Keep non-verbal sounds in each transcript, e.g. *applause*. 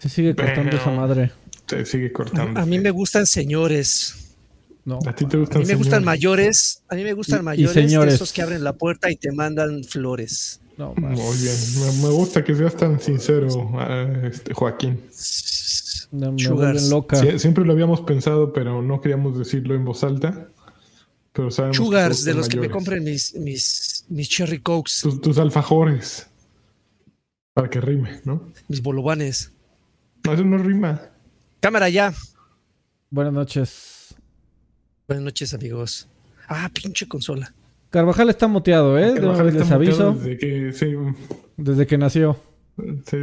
Se sigue cortando esa madre. Se sigue cortando. A mí me gustan señores. No. A ti te gustan A mí me gustan mayores. A mí me gustan Y- y mayores. señores. de esos que abren la puerta y te mandan flores. No, más. Muy bien. Me, me gusta que seas tan sincero, ah, este, Joaquín. No, me loca. Sie- siempre lo habíamos pensado, pero no queríamos decirlo en voz alta. Pero sabemos Sugars, de los que me mayores. compren mis, mis, mis cherry cokes, Tus, tus alfajores. Para que rime, ¿no? mis bolovanes. No, eso no rima. Cámara ya. Buenas noches. Buenas noches, amigos. Ah, pinche consola. Carvajal está muteado, ¿eh? De una Carvajal vez les aviso. Desde que, sí, Desde que nació. sí,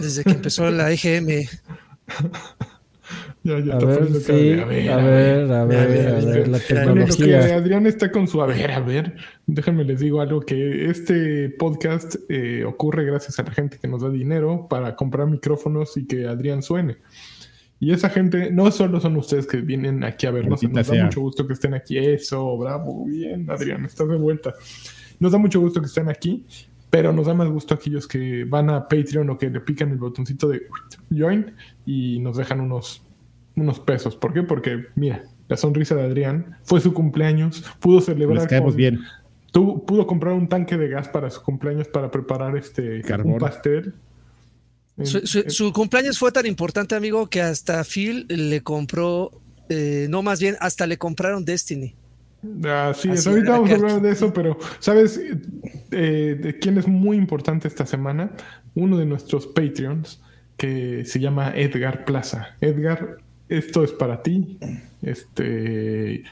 Desde que empezó la EGM. *laughs* ya, ya A está ver, sí. de, A ver, a ver, a ver, a ver, la Bueno, lo que tecnología. Adrián está con su a ver, a ver. Déjenme les digo algo que este podcast eh, ocurre gracias a la gente que nos da dinero para comprar micrófonos y que Adrián suene. Y esa gente no solo son ustedes que vienen aquí a vernos, nos da mucho gusto que estén aquí. Eso, bravo, bien, Adrián, estás de vuelta. Nos da mucho gusto que estén aquí, pero nos da más gusto aquellos que van a Patreon o que le pican el botoncito de join y nos dejan unos, unos pesos. ¿Por qué? Porque, mira, la sonrisa de Adrián fue su cumpleaños, pudo celebrar. Les caemos con- bien. tu- pudo comprar un tanque de gas para su cumpleaños para preparar este Carbón. un pastel. Su, cumpleaños fue tan importante, amigo, que hasta Phil le compró, eh, no más bien, hasta le compraron Destiny. Así es, Así ahorita era, vamos a hablar de eso, pero ¿sabes eh, de quién es muy importante esta semana? Uno de nuestros Patreons que se llama Edgar Plaza. Edgar, esto es para ti. Este.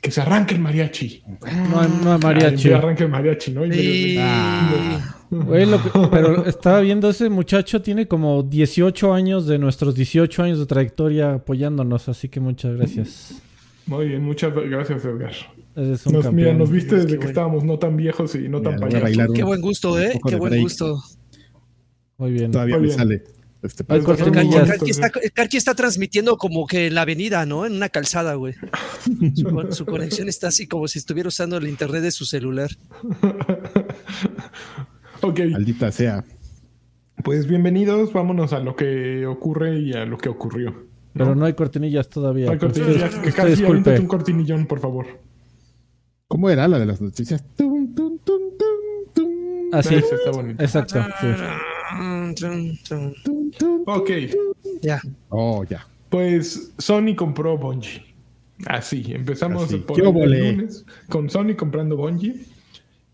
Que se arranque el mariachi. No hay, no hay mariachi. Que arranque el mariachi, ¿no? Y Y- Ah. Güey, lo que- *laughs* pero estaba viendo ese muchacho, tiene como 18 años de nuestros 18 años de trayectoria apoyándonos, así que muchas gracias. Muy bien, muchas gracias, Edgar. Eres un Nos, campeón. mira, nos viste desde que bueno. estábamos no tan viejos y no Mira, tan payasos. Qué buen gusto, ¿eh? Qué buen break. gusto. Muy bien. Todavía Muy me bien. sale. Este, Hay Pues, pues, Karki está, Karki está transmitiendo como que en la avenida, ¿no? En una calzada, güey. Su, con- su conexión está así como si estuviera usando el internet de su celular. *laughs* Ok, maldita sea. pues bienvenidos. Vámonos a lo que ocurre y a lo que ocurrió. Pero no hay cortinillas todavía. Hay cortinillas. Que aviéntate un cortinillón, por favor. ¿Cómo era la de las noticias? Tum, tum, tum, tum, tum. Así. Ese está bonito. Exacto. sí. Ok, Ya. Oh, ya. pues Sony compró Bungie. Así, empezamos Así. por ¿Qué el lunes con Sony comprando Bungie.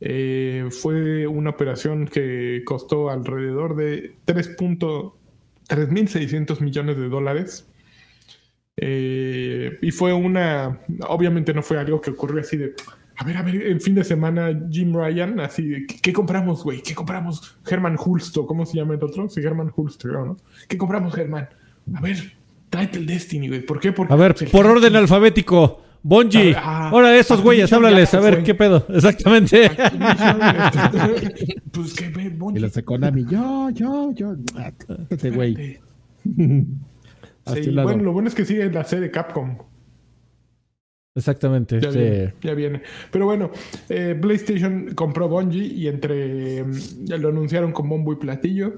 Eh, fue una operación que costó alrededor de 3.3600 millones de dólares. Eh, y fue una, obviamente no fue algo que ocurrió así de, a ver, a ver, el fin de semana Jim Ryan, así de, ¿qué, qué compramos, güey? ¿Qué compramos? Herman Hulsto, ¿cómo se llama el otro? Sí, Herman Hulsto, creo, ¿no? ¿Qué compramos, Herman? A ver, tráete el Destiny, güey. ¿Por qué? Porque A ver, por orden alfabético. Bungie. Ah, Ahora esos güeyes, Activision háblales. A ver, fue. ¿qué pedo? *laughs* Exactamente. Activision, *laughs* pues que ve, Y Bungie. los de Konami. Yo, yo, yo. Ah, Este güey. Sí, bueno, lo bueno es que sigue la serie Capcom. Exactamente. Ya sí. viene, ya viene. Pero bueno, eh, PlayStation compró Bungie y entre ya lo anunciaron con bombo y platillo.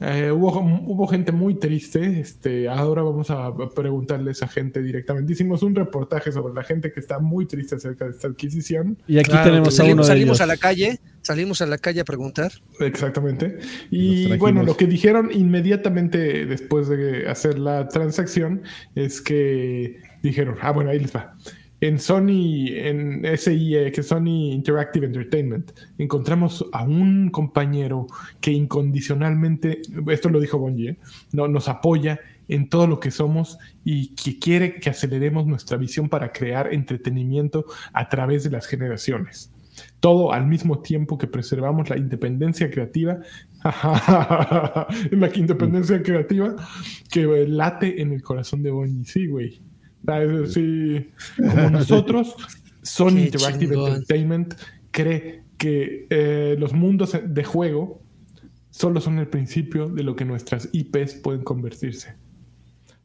Eh, hubo, hubo gente muy triste. Este, ahora vamos a preguntarle a esa gente directamente. Hicimos un reportaje sobre la gente que está muy triste acerca de esta adquisición. Y aquí Claro, tenemos a uno salimos, de salimos ellos. a la calle, salimos a la calle a preguntar. Exactamente. Y bueno, lo que dijeron inmediatamente después de hacer la transacción es que dijeron, ah, bueno, ahí les va. En Sony, en SIE, que Sony Interactive Entertainment, encontramos a un compañero que incondicionalmente, esto lo dijo Bungie, ¿eh? no, nos apoya en todo lo que somos y que quiere que aceleremos nuestra visión para crear entretenimiento a través de las generaciones todo al mismo tiempo que preservamos la independencia creativa, *laughs* la independencia creativa que late en el corazón de Bonnie. Sí, güey. Ah, decir, como nosotros, *laughs* Sony Interactive chingón. Entertainment cree que eh, los mundos de juego solo son el principio de lo que nuestras IPs pueden convertirse.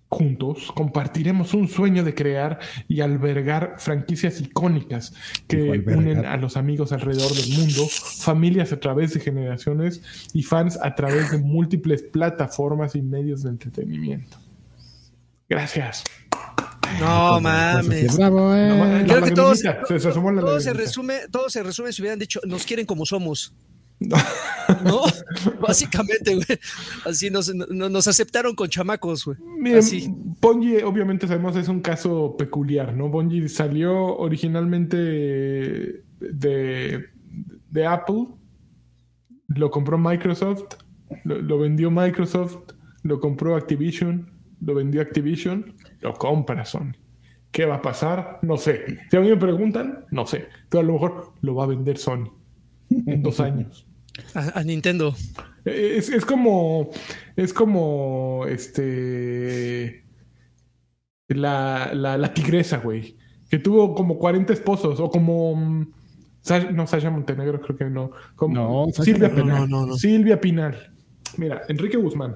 Juntos compartiremos un sueño de crear y albergar franquicias icónicas que unen a los amigos alrededor del mundo, familias a través de generaciones y fans a través de múltiples plataformas y medios de entretenimiento. Gracias. No Sí, mames. bravo, eh. No, Creo que todos, se- todo se resume, todo se resume si hubieran dicho, nos quieren como somos. ¿No? *laughs* Básicamente, güey. Así nos, no- nos aceptaron con chamacos, güey. Miren. Bungie, obviamente sabemos, es un caso peculiar, ¿no? Bungie salió originalmente de, de Apple, lo compró Microsoft, lo, lo vendió Microsoft, lo compró Activision, lo vendió Activision, lo compra Sony. ¿Qué va a pasar? No sé. Si a mí me preguntan, no sé. Pero a lo mejor lo va a vender Sony en dos *laughs* años. A, a Nintendo. Es, es como. Es como. Este. La, la, la tigresa, güey. Que tuvo como 40 esposos. O como. mm, no, Sasha Montenegro, creo que no. Como No, Silvia no, Pinal. no, no, no. Silvia Pinal. Mira, Enrique Guzmán.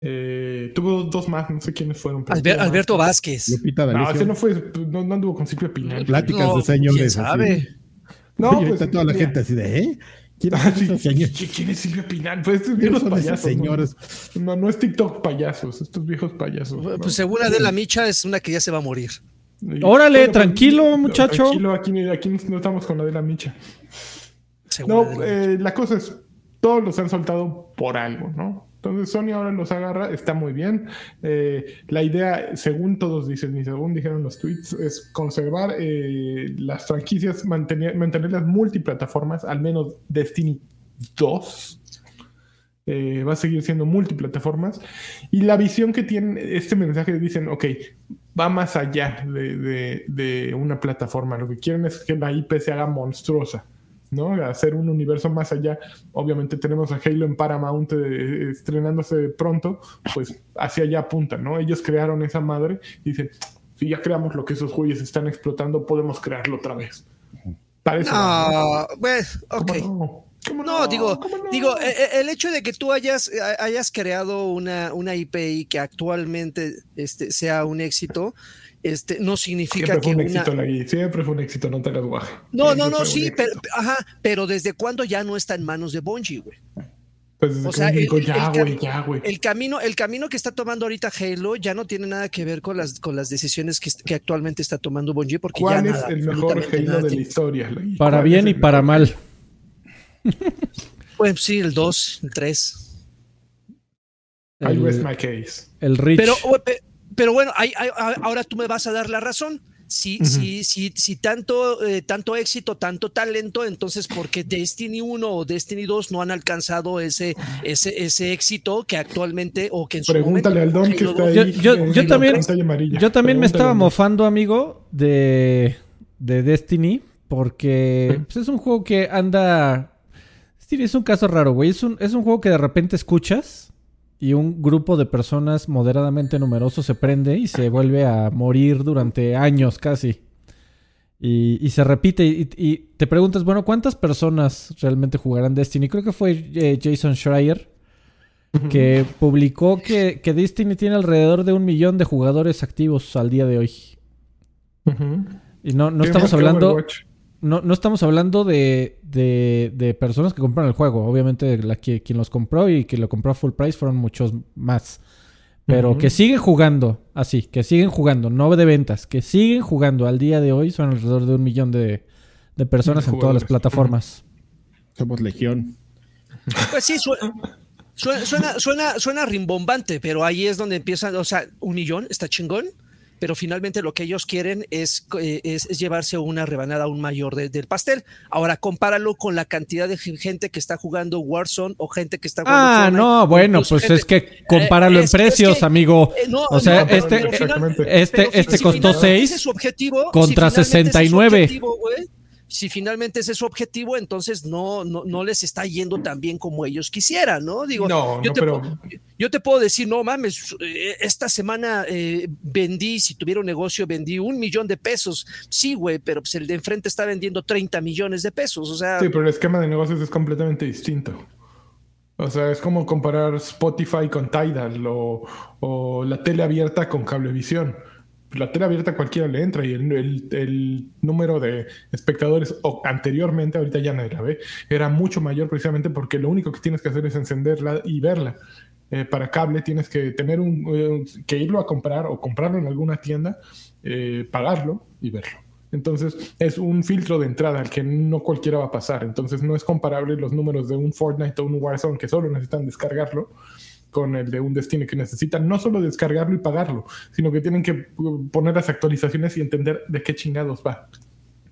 Eh, tuvo dos más, no sé quiénes fueron. pero Alber- tuvo más. Alberto Vázquez. Lupita No, ese no fue. No, no anduvo con Silvia Pinal. Pláticas No, de señores. ¿quién así. sabe? No, Oye, pues. toda la mira. gente así de, ¿eh? ¿Quién Ah, ¿Quién es Silvia Pinal? Pues estos ¿Quiénes viejos son payasos. ¿no? señores? No, no es TikTok payasos, estos viejos payasos. ¿no? Pues según Adela Micha es una que ya se va a morir. Órale, Bueno, tranquilo, pues, muchacho. Tranquilo, aquí, aquí no estamos con la de la micha. Según No, Adela Micha. eh, la cosa es, todos los han soltado por algo, ¿no? Entonces Sony ahora los agarra, está muy bien. Eh, la idea, según todos dicen y según dijeron los tweets, es conservar eh, las franquicias, mantener, mantenerlas multiplataformas, al menos Destiny 2. eh, va a seguir siendo multiplataformas. Y la visión que tienen, este mensaje dicen, ok, va más allá de, de- de una plataforma. Lo que quieren es que la IP se haga monstruosa. ¿No? Hacer un universo más allá. Obviamente tenemos a Halo en Paramount eh, estrenándose pronto, pues hacia allá apuntan, ¿no? Ellos crearon esa madre y dicen, si ya creamos lo que esos güeyes están explotando, podemos crearlo otra vez. Parece. No, bueno, ¿Cómo ok. no? ¿Cómo No, digo, digo, eh, eh, el hecho de que tú hayas, eh, hayas creado una, una IPI que actualmente este, sea un éxito, este, no significa Siempre fue que un una. éxito la guía. Siempre fue un éxito, no te las guaje. No, Siempre no, no, sí, pero, ajá, pero desde cuándo ya no está en manos de Bungie, güey. Pues desde o sea, el- ya, el güey, cam- ya, güey. El camino, el camino que está tomando ahorita Halo ya no tiene nada que ver con las, con las decisiones que, que actualmente está tomando Bungie, porque ya ¿Cuál es nada, el mejor Halo de la historia? Para ¿Cuál bien y para mal. Pues sí, el 2, el 3. I El, rest my case. el Rich. Pero, pero bueno, ahí- ahí- ahora tú me vas a dar la razón. Si, Ujú. si, si, si tanto, eh, tanto éxito, tanto talento, entonces ¿por qué Destiny 1 o Destiny 2 no han alcanzado ese, ese, ese éxito que actualmente o que en su Pregúntale al don que está 2 ahí. Yo- yo- en yo la también- pantalla amarilla. Yo también me estaba mofando, amigo, de, de Destiny, porque pues, es un juego que anda... Destiny es un caso raro, güey. Es un, es un juego que de repente escuchas y un grupo de personas moderadamente numeroso se prende y se vuelve a morir durante años casi. Y, y se repite y, y te preguntas, bueno, ¿cuántas personas realmente jugarán Destiny? Creo que fue eh, Jason Schreier que publicó que, que Destiny tiene alrededor de un millón de jugadores activos al día de hoy. Y no, no ¿Qué estamos hablando, Overwatch? No, no estamos hablando de, de, de personas que compraron el juego. Obviamente la que, quien los compró y que lo compró a full price fueron muchos más. Pero que siguen jugando, así, que siguen jugando, no de ventas, que siguen jugando al día de hoy son alrededor de un millón de, de personas De en todas las plataformas. Somos legión. Pues sí, suena, suena, suena, suena, suena rimbombante, pero ahí es donde empiezan, o sea, un millón está chingón, pero finalmente lo que ellos quieren es, eh, es, es llevarse una rebanada aún mayor de- del pastel. Ahora, compáralo con la cantidad de gente que está jugando Warzone o gente que está jugando Ah, Fortnite, no, bueno, pues gente- es que compáralo Eh, en es- es precios, que- amigo. Eh, no, O sea, no, este- final-. Este, este si costó finalmente ese 6 es su objetivo, contra si finalmente ese es su 69. objetivo, güey, si finalmente ese es su objetivo, entonces no, no, no les está yendo tan bien como ellos quisieran, ¿no? Digo, No, yo, no, te pero- puedo, yo te puedo decir, no mames, eh, esta semana eh, vendí, si tuviera un negocio, vendí un millón de pesos. Sí, güey, pero pues el de enfrente está vendiendo 30 millones de pesos. O sea, Sí, pero el esquema de negocios es completamente distinto. O sea, es como comparar Spotify con Tidal o, o la tele abierta con Cablevisión. La tele abierta cualquiera le entra y el, el- número de espectadores anteriormente, ahorita ya nadie la ve, era mucho mayor precisamente porque lo único que tienes que hacer es encenderla y verla. Eh, para cable tienes que tener un, eh, que irlo a comprar o comprarlo en alguna tienda, eh, pagarlo y verlo. Entonces es un filtro de entrada al que no cualquiera va a pasar. Entonces no es comparable los números de un Fortnite o un Warzone que solo necesitan descargarlo con el de un Destiny que necesitan no solo descargarlo y pagarlo, sino que tienen que uh, poner las actualizaciones y entender de qué chingados va.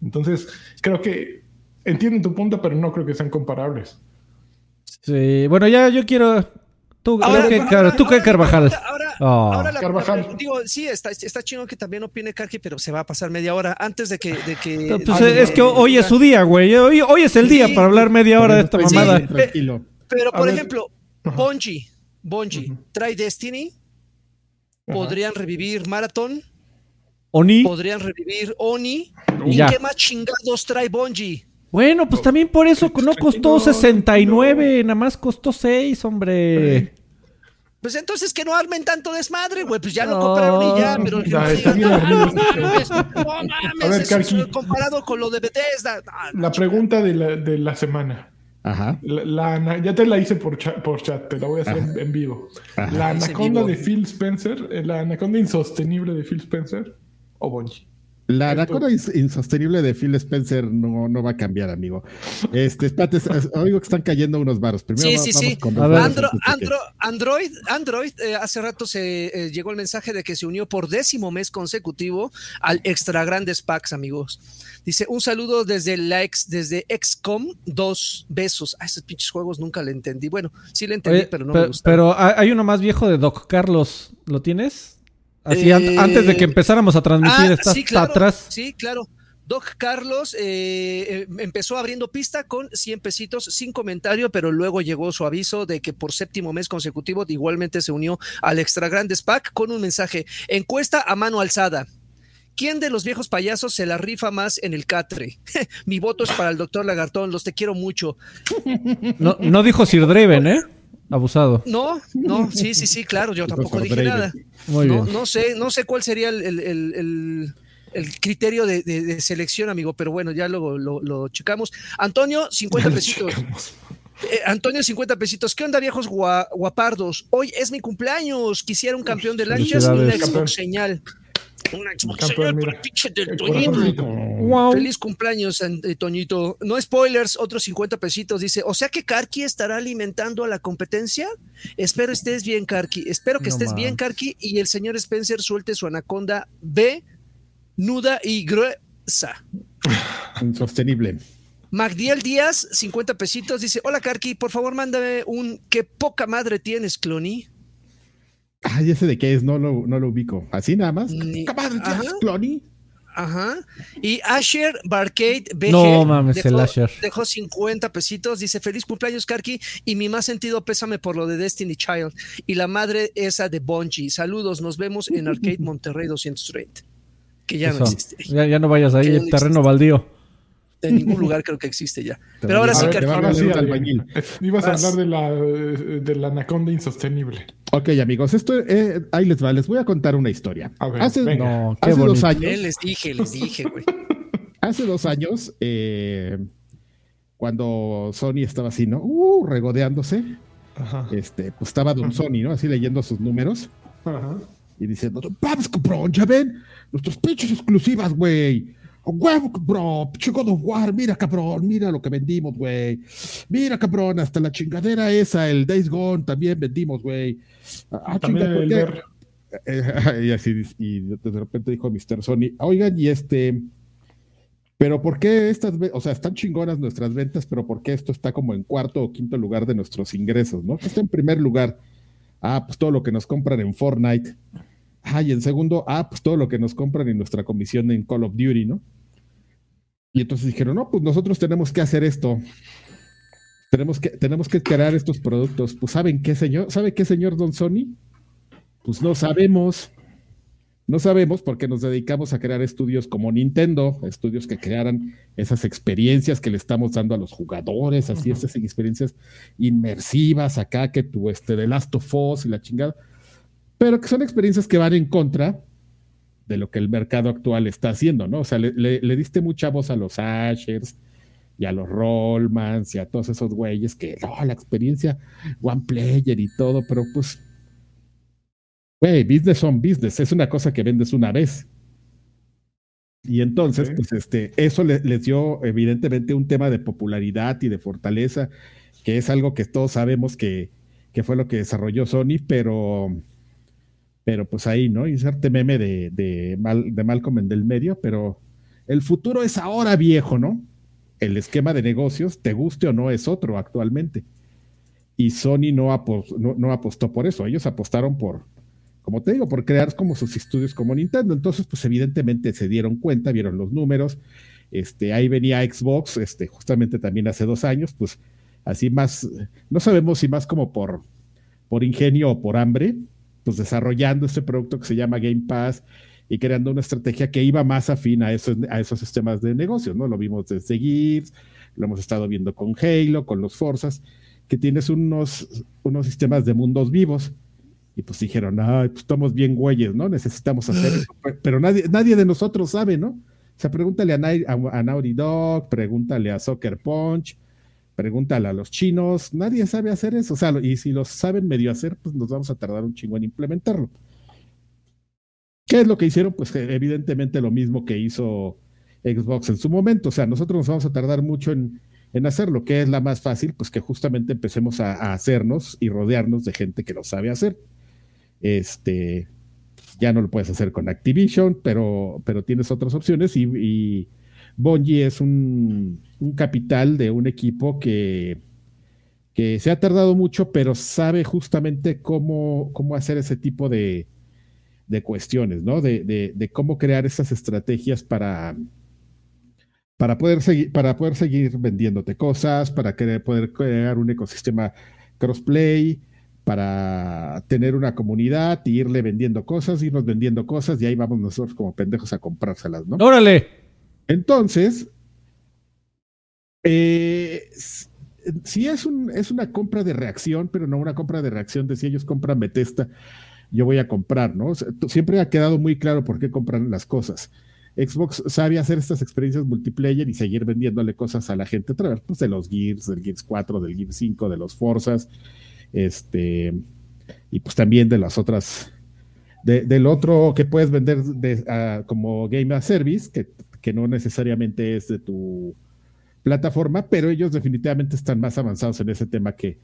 Entonces creo que entienden tu punto, pero no creo que sean comparables. Sí, bueno, ya yo quiero. Tú, Ahora, ¿qué, ahora, Car- ¿tú ahora, Carvajal? Ahora, ahora, Oh. ahora la, Carvajal. la- digo, sí, está, está chingón que también opine Karki, pero se va a pasar media hora antes de que. De que Pues de- es que hoy es su día, güey. Hoy, hoy es el día para hablar media hora de esta Pues sí, mamada. Tranquilo. Pero, por ver. ejemplo, Ajá. Bungie, Ujú. trae Destiny, podrían revivir Marathon, Oni. podrían revivir Oni. Y ¿Y ya. qué más chingados trae Bungie? Bueno, pues también por eso no costó Tranquilo, 69, nada más costó 6, hombre. Pues entonces que no armen tanto desmadre, güey. Pues ya lo No. compraron y ya, pero que no está digan, bien "Ah, ardido no este mames, pedo". no mames, A ver, eso es Karki. comparado con lo de Bethesda. No, La pregunta de la, de la semana. Ajá. La, ya te la hice por chat, por chat te la voy a hacer en, en vivo. Ajá. La anaconda vivo. de Phil Spencer, eh, la anaconda insostenible de Phil Spencer o Bungie. La anaconda ins- insostenible de Phil Spencer no, no va a cambiar, amigo. Este, espérate, es- es- oigo que están cayendo unos varos. Primero Sí, va- sí, vamos sí. con ver. Andro- de que- Andro- Android, Android eh, hace rato se eh, llegó el mensaje de que se unió por décimo mes consecutivo al Extra Grandes Packs, amigos. Dice, un saludo desde la ex, desde XCOM, dos besos. A esos pinches juegos nunca le entendí. Bueno, sí le entendí, Oye, pero no pe- me gusta. pero hay uno más viejo de Doc Carlos. ¿Lo tienes? Así Eh, antes de que empezáramos a transmitir, Ah, sí, claro, atrás. Sí, claro. Doc Carlos eh, eh, empezó abriendo pista con 100 pesitos sin comentario, pero luego llegó su aviso de que por séptimo mes consecutivo igualmente se unió al Extra Grandes Pack con un mensaje. Encuesta a mano alzada. ¿Quién de los viejos payasos se la rifa más en el catre? *laughs* Mi voto es para el doctor Lagartón, los te quiero mucho. No, no dijo Sir Draven, ¿eh? Abusado. No, no, sí, sí, sí, claro, yo tampoco dije Draven. nada. Muy no, bien. no sé, no sé cuál sería el, el- el- el- el criterio de, de- de selección, amigo, pero bueno, ya luego lo, lo checamos. Antonio, 50 pesitos. Eh, Antonio, 50 pesitos. ¿Qué onda, viejos gua- guapardos? Hoy es mi cumpleaños. Quisiera un campeón de lanchas y una. Xbox señal. Una Xbox mira. del Toñito. Wow. Feliz cumpleaños, eh, Toñito. No spoilers, otros 50 pesitos. Dice, o sea que Karki estará alimentando a la competencia. Espero estés bien, Karki. Espero que No estés bien. Karki. Y el señor Spencer suelte su anaconda B, nuda y gruesa. Insostenible. Magdiel Díaz, 50 pesitos. Dice, hola, Karki, por favor, mándame un qué poca madre tienes, Cloni. Ay, ese de qué es, no lo, no lo ubico. Así nada más. Ni- Cabrón, Ajá. ¿tienes Clony? Ajá. Y Asher Barcade BG No mames, dejó, el Asher. dejó 50 pesitos. Dice: Feliz cumpleaños, Karki. Y mi más sentido pésame por lo de Destiny Child. Y la madre esa de Bungie. Saludos, nos vemos en Arcade Monterrey 230. Que ya no existe. Ya, ya no vayas ahí, Que el no terreno existe. baldío. En ningún lugar creo que existe ya. *laughs* Pero ahora sí, a Ahora sí, albañil. *laughs* Ibas a hablar de la, de la anaconda insostenible. Ok, amigos, esto eh, ahí les va. Les voy a contar una historia. A ver, hace. No, qué hace dos años, Eh, les dije, les dije, güey. *laughs* hace dos años, eh, cuando Sony estaba así, ¿no? Uh, regodeándose. Ajá. Este, pues estaba Don Sony, ¿no? Así leyendo sus números Ajá. y diciendo, vamos, cabrón, ya ven, nuestros pinches exclusivas, güey. Cabrón, pinche God of War, mira, cabrón, mira lo que vendimos, güey. Mira, cabrón, hasta la chingadera esa, el Days Gone, también vendimos, güey. Ah, También chinga, ¿por el qué? ver. Eh, *laughs* y así, y de repente dijo Mr. Sony, oigan, y este, pero ¿por qué estas, o sea, están chingonas nuestras ventas, pero ¿por qué esto está como en cuarto o quinto lugar de nuestros ingresos, no? ¿Qué está en primer lugar? Ah, pues todo lo que nos compran en Fortnite. Ah, y en segundo, ah, pues todo lo que nos compran en nuestra comisión en Call of Duty, ¿no? Y entonces dijeron, no, pues nosotros tenemos que hacer esto. Tenemos que, tenemos que crear estos productos. Pues, ¿saben qué, señor? ¿Sabe qué, señor Don Sony? Pues no sabemos. No sabemos porque nos dedicamos a crear estudios como Nintendo, estudios que crearan esas experiencias que le estamos dando a los jugadores, así esas experiencias inmersivas acá que tu este de Last of Us y la chingada, pero que son experiencias que van en contra de lo que el mercado actual está haciendo, ¿no? O sea, le, diste mucha voz a los Ashers y a los Rollmans y a todos esos güeyes que, no, la experiencia One Player y todo, pero pues Güey, business on business, es una cosa que vendes una vez. Y entonces, pues este, eso les dio evidentemente un tema de popularidad y de fortaleza, que es algo que todos sabemos que, que fue lo que desarrolló Sony, pero, pero pues ahí, ¿no? Inserte meme de, Mal, de Malcolm en del medio, pero el futuro es ahora viejo, ¿no? El esquema de negocios, te guste o no, es otro actualmente. Y Sony no, no apostó por eso, ellos apostaron por, como te digo, por crear como sus estudios como Nintendo. Entonces, pues evidentemente se dieron cuenta, vieron los números. Este, ahí venía Xbox, este, justamente también hace dos años, pues así más, no sabemos si más como por, por ingenio o por hambre, pues desarrollando este producto que se llama Game Pass y creando una estrategia que iba más afín a esos, a esos sistemas de negocios, ¿no? Lo vimos desde Gears, lo hemos estado viendo con Halo, con los Forzas, que tienes unos, unos sistemas de mundos vivos y pues dijeron, ay, pues estamos bien güeyes, ¿no? Necesitamos hacer eso. Pero nadie, nadie de nosotros sabe, ¿no? O sea, pregúntale a, a, Naughty Dog, pregúntale a Soccer Punch, pregúntale a los chinos, nadie sabe hacer eso. O sea, y si lo saben medio hacer, pues nos vamos a tardar un chingo en implementarlo. ¿Qué es lo que hicieron? Pues evidentemente lo mismo que hizo Xbox en su momento. O sea, nosotros nos vamos a tardar mucho en, en hacerlo. ¿Qué es la más fácil? Pues que justamente empecemos a, hacernos y rodearnos de gente que lo sabe hacer. Este, ya no lo puedes hacer con Activision, pero, pero tienes otras opciones y Bungie es un, capital de un equipo que, que se ha tardado mucho, pero sabe justamente cómo, cómo hacer ese tipo de, de cuestiones, ¿no? De, de, cómo crear esas estrategias para, para, poder seguir, para poder seguir vendiéndote cosas, para poder crear un ecosistema crossplay, para tener una comunidad y irle vendiendo cosas, irnos vendiendo cosas y ahí vamos nosotros como pendejos a comprárselas, ¿no? Órale. Entonces, eh, un, es una compra de reacción, pero no una compra de reacción de si ellos compran Bethesda, yo voy a comprar, ¿no? siempre ha quedado muy claro por qué compran las cosas. Xbox sabe hacer estas experiencias multiplayer y seguir vendiéndole cosas a la gente a través pues, de los Gears, del Gears 4, del Gears 5, de los Forzas, este, y pues también de las otras, del otro que puedes vender como Game as Service, que, que no necesariamente es de tu plataforma, pero ellos definitivamente están más avanzados en ese tema que,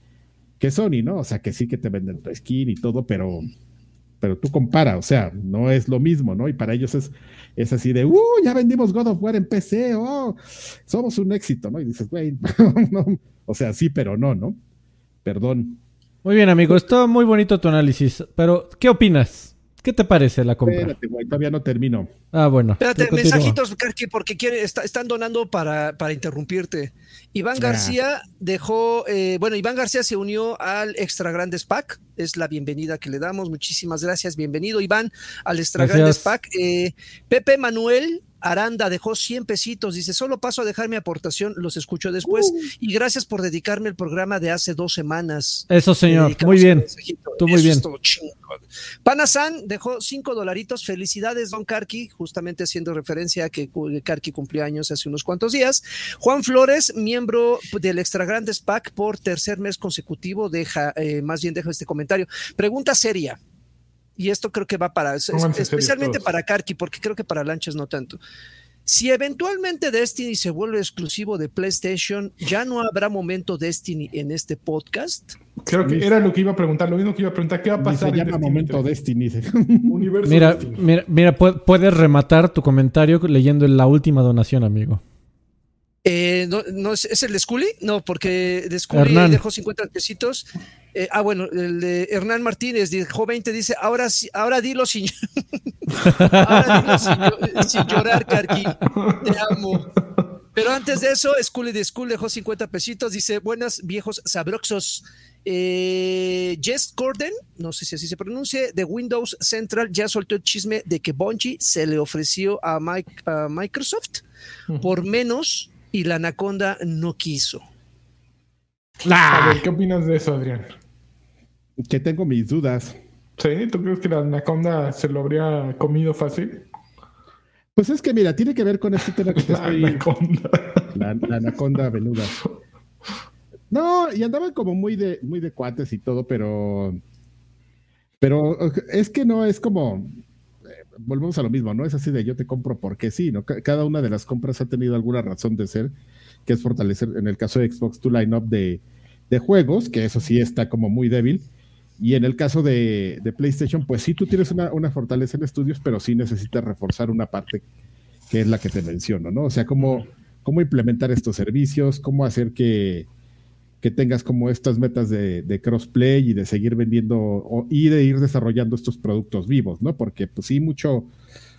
que Sony, ¿no? O sea, que sí que te venden tu skin y todo, pero, pero tú compara, o sea, no es lo mismo, ¿no? Y para ellos es, es así de, uh, ya vendimos God of War en PC, oh, somos un éxito, ¿no? Y dices, güey, *laughs* o sea, sí, pero no, ¿no? Perdón, muy bien, amigo. Está muy bonito tu análisis. Pero, ¿qué opinas? ¿Qué te parece la compra? Espérate, güey, todavía no termino. Ah, bueno. Espérate, mensajitos, Karki, porque quiere, están donando para, para interrumpirte. Iván. García dejó, eh, bueno, Iván García se unió al Extra Grandes Pack. Es la bienvenida que le damos. Muchísimas gracias. Bienvenido, Iván, al Extra Grandes Pack. Eh, Pepe Manuel Aranda dejó 100 pesitos, dice, solo paso a dejar mi aportación, los escucho después uh. y gracias por dedicarme el programa de hace dos semanas. Eso, señor, muy bien. Tú muy bien. Dejó 5 dolaritos, felicidades, don Karki, justamente haciendo referencia a que Karki cumplió años hace unos cuantos días. Juan Flores, miembro del Extra Grandes Pack por tercer mes consecutivo, deja, eh, más bien deja este comentario. Pregunta seria y esto creo que va para, especialmente para Karki, porque creo que para Lanches no tanto. Si eventualmente Destiny se vuelve exclusivo de PlayStation, ¿ya no habrá momento Destiny en este podcast? Creo que era lo que iba a preguntar, lo mismo que iba a preguntar, ¿qué va a pasar? Se llama momento *laughs* Destiny. mira, mira, mira, puedes rematar tu comentario leyendo la última donación, amigo. Eh, no, ¿es, el de Scully? No, porque de Scully dejó 50 pesitos. Eh, ah, bueno, el de Hernán Martínez dejó 20, dice, ahora, ahora dilo sin, *laughs* ahora dilo sin, llorar, Carqui. Te amo. Pero antes de eso, Scully de School dejó 50 pesitos, dice, buenas viejos sabroxos. Eh, Jess Gordon, no sé si así se pronuncia, de Windows Central ya soltó el chisme de que Bungie se le ofreció a, Microsoft por menos y la Anaconda no quiso. A ver, ¿qué opinas de eso, Adrián? Que tengo mis dudas. ¿Sí? ¿Tú crees que la Anaconda se lo habría comido fácil? Pues es que, mira, tiene que ver con este tema que te la Anaconda. La, la anaconda venuda. No, y andaban como muy de, muy de cuates y todo, pero. Pero es que no es como. Volvemos a lo mismo, ¿no? Es así de yo te compro porque sí, ¿no? Cada una de las compras ha tenido alguna razón de ser, que es fortalecer, en el caso de Xbox, tu line-up de, de, juegos, que eso sí está como muy débil. Y en el caso de, de PlayStation, pues sí, tú tienes una, una, fortaleza en estudios, pero sí necesitas reforzar una parte que es la que te menciono, ¿no? O sea, cómo, cómo implementar estos servicios, cómo hacer que que tengas como estas metas de, crossplay y de seguir vendiendo y de ir desarrollando estos productos vivos, ¿no? Porque pues sí, mucho,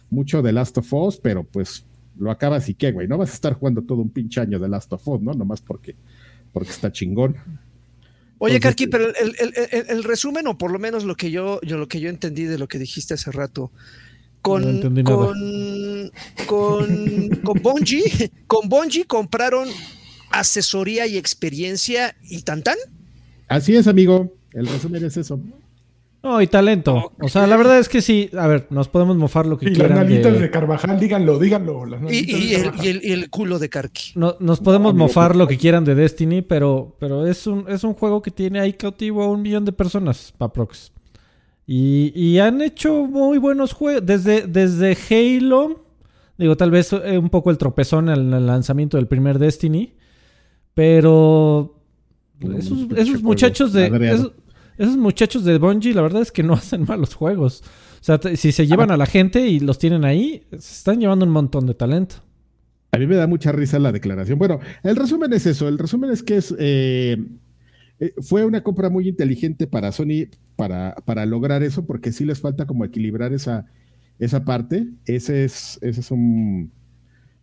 mucho de Last of Us, pero pues lo acabas y qué, güey, no vas a estar jugando todo un pinche año de Last of Us, ¿no? Nomás porque, porque está chingón. Oye, Karki, pero el, resumen, o por lo menos lo que yo, yo, lo que yo entendí de lo que dijiste hace rato, con, con, con, con Bungie, *laughs* con Bungie compraron asesoría y experiencia y tan tan. Así es, amigo. El resumen es eso. No, y talento. O sea, la verdad es que sí, a ver, nos podemos mofar lo que y quieran. las nalitas de... Carvajal, díganlo, díganlo. y, el, culo de Karki. No, nos podemos mofar lo que quieran de Destiny, pero, pero es, un, es un juego que tiene ahí cautivo a un millón de personas, Paprox. Y, y han hecho muy buenos juegos. Desde, desde Halo, digo, tal vez eh, un poco el tropezón en el lanzamiento del primer Destiny. Pero esos, muchachos de esos, muchachos de Bungie, la verdad es que no *laughs* hacen malos juegos. O sea, si se llevan a la gente y los tienen ahí, se están llevando un montón de talento. A mí me da mucha risa la declaración. Bueno, el resumen es eso. El resumen es que es eh, eh, fue una compra muy inteligente para Sony para, para lograr eso, porque sí les falta como equilibrar esa, esa parte. Ese es, ese es un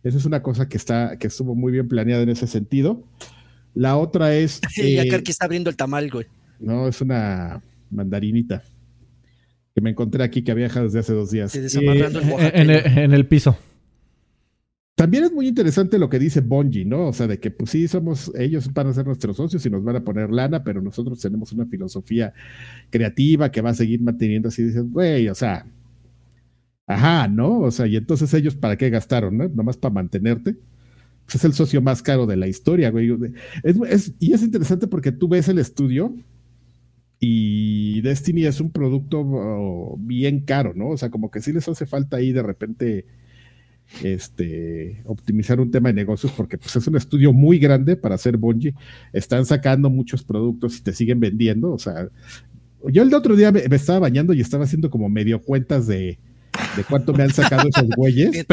esa es una cosa que está, que estuvo muy bien planeada en ese sentido. La otra es. *laughs* ya eh, que está abriendo el tamal, güey. No, es una mandarinita que me encontré aquí que había dejado desde hace dos días. Eh, en, el, piso. También es muy interesante lo que dice Bungie, ¿no? O sea, de que pues sí, somos, ellos van a ser nuestros socios y nos van a poner lana, pero nosotros tenemos una filosofía creativa que va a seguir manteniendo así. Dicen, güey, o sea, Ajá, ¿no? O sea, y entonces ellos, ¿para qué gastaron, no? Nomás para mantenerte. Pues es el socio más caro de la historia, güey. y es interesante porque tú ves el estudio y Destiny es un producto bien caro, ¿no? O sea, como que sí les hace falta ahí de repente este, optimizar un tema de negocios porque pues, es un estudio muy grande para hacer Bungie. Están sacando muchos productos y te siguen vendiendo. O sea, yo el otro día me estaba bañando y estaba haciendo como medio cuentas de de cuánto me han sacado esos *laughs* güeyes.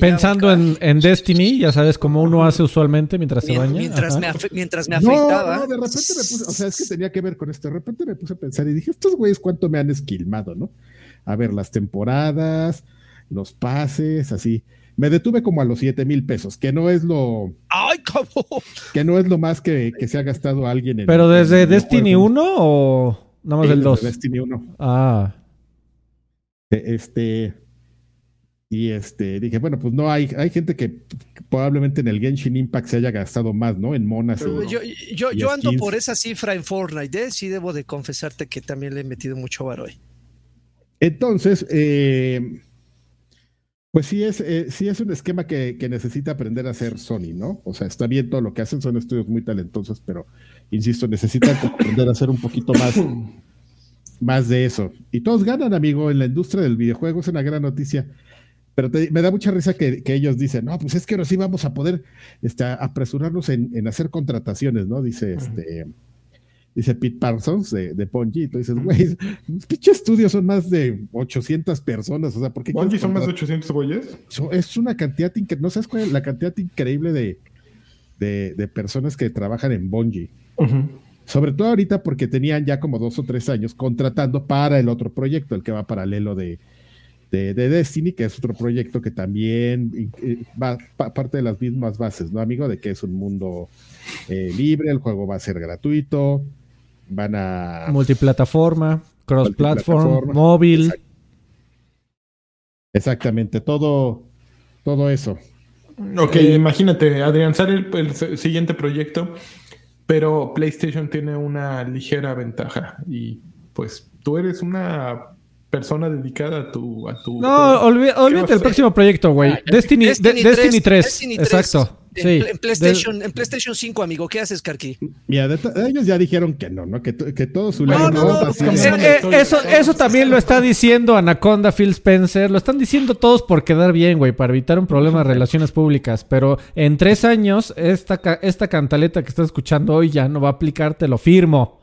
pensando en, Destiny, ya sabes cómo uno hace usualmente mientras se baña. Mientras me, mientras me, afeitaba. No, de repente me puse, o sea, es que tenía que ver con esto. De repente me puse a pensar y dije, estos güeyes cuánto me han esquilmado, ¿no? A ver, las temporadas, los pases, así. Me detuve como a los 7 mil pesos, que no es lo. ¡Ay, cómo! Que no es lo más que, se ha gastado alguien en. ¿Pero desde Destiny 1 o nada más el 2? Destiny 1. Ah. E, este, y este, dije, bueno, pues no hay, hay gente que probablemente en el Genshin Impact se haya gastado más, ¿no? En monas. yo, yo, ando por esa cifra en Fortnite, ¿eh? sí debo de confesarte que también le he metido mucho varo hoy. Entonces, eh, pues sí es, eh, sí es un esquema que, que, necesita aprender a hacer Sony, ¿no? O sea, está bien todo lo que hacen, son estudios muy talentosos, pero insisto, necesitan aprender a hacer un poquito más más de eso. Y todos ganan, amigo, en la industria del videojuego, es una gran noticia. Pero me da mucha risa que, ellos dicen, no, pues es que ahora sí vamos a poder este, apresurarnos en, hacer contrataciones, ¿no? Dice este. Dice Pete Parsons de, de Ponji, y tú dices, güey, los pinches estudios son más de 800 personas, o sea, ¿por qué? ¿Ponji son más de 800 güeyes? Es una cantidad, increíble, no sabes cuál es la cantidad increíble de, de, personas que trabajan en Bungie. Sobre todo ahorita porque tenían ya como dos o tres años contratando para el otro proyecto, el que va paralelo de, de, Destiny, que es otro proyecto que también eh, va parte de las mismas bases, ¿no, amigo? De que es un mundo eh, libre, el juego va a ser gratuito. van a Multiplataforma, cross-platform, móvil. Exactamente todo, todo eso. Ok, Eh, imagínate, Adrián, sale el, siguiente proyecto, pero PlayStation tiene una ligera ventaja y pues tú eres una persona dedicada a tu... A tu No, olvídate sé. próximo proyecto, güey. Destiny, de- Destiny 3. Destiny 3. Exacto. En, Sí. en PlayStation, en PlayStation 5, amigo. ¿Qué haces, Karki? Mira, de ellos ya dijeron que no, ¿no? Que, que todo su No, no, no, pues, de- Eh, eh, eso, eso también lo está diciendo Anaconda, Phil Spencer. Lo están diciendo todos por quedar bien, güey, para evitar un problema de relaciones públicas. Pero en tres años, esta, ca- esta cantaleta que estás escuchando hoy ya no va a aplicar, te lo firmo.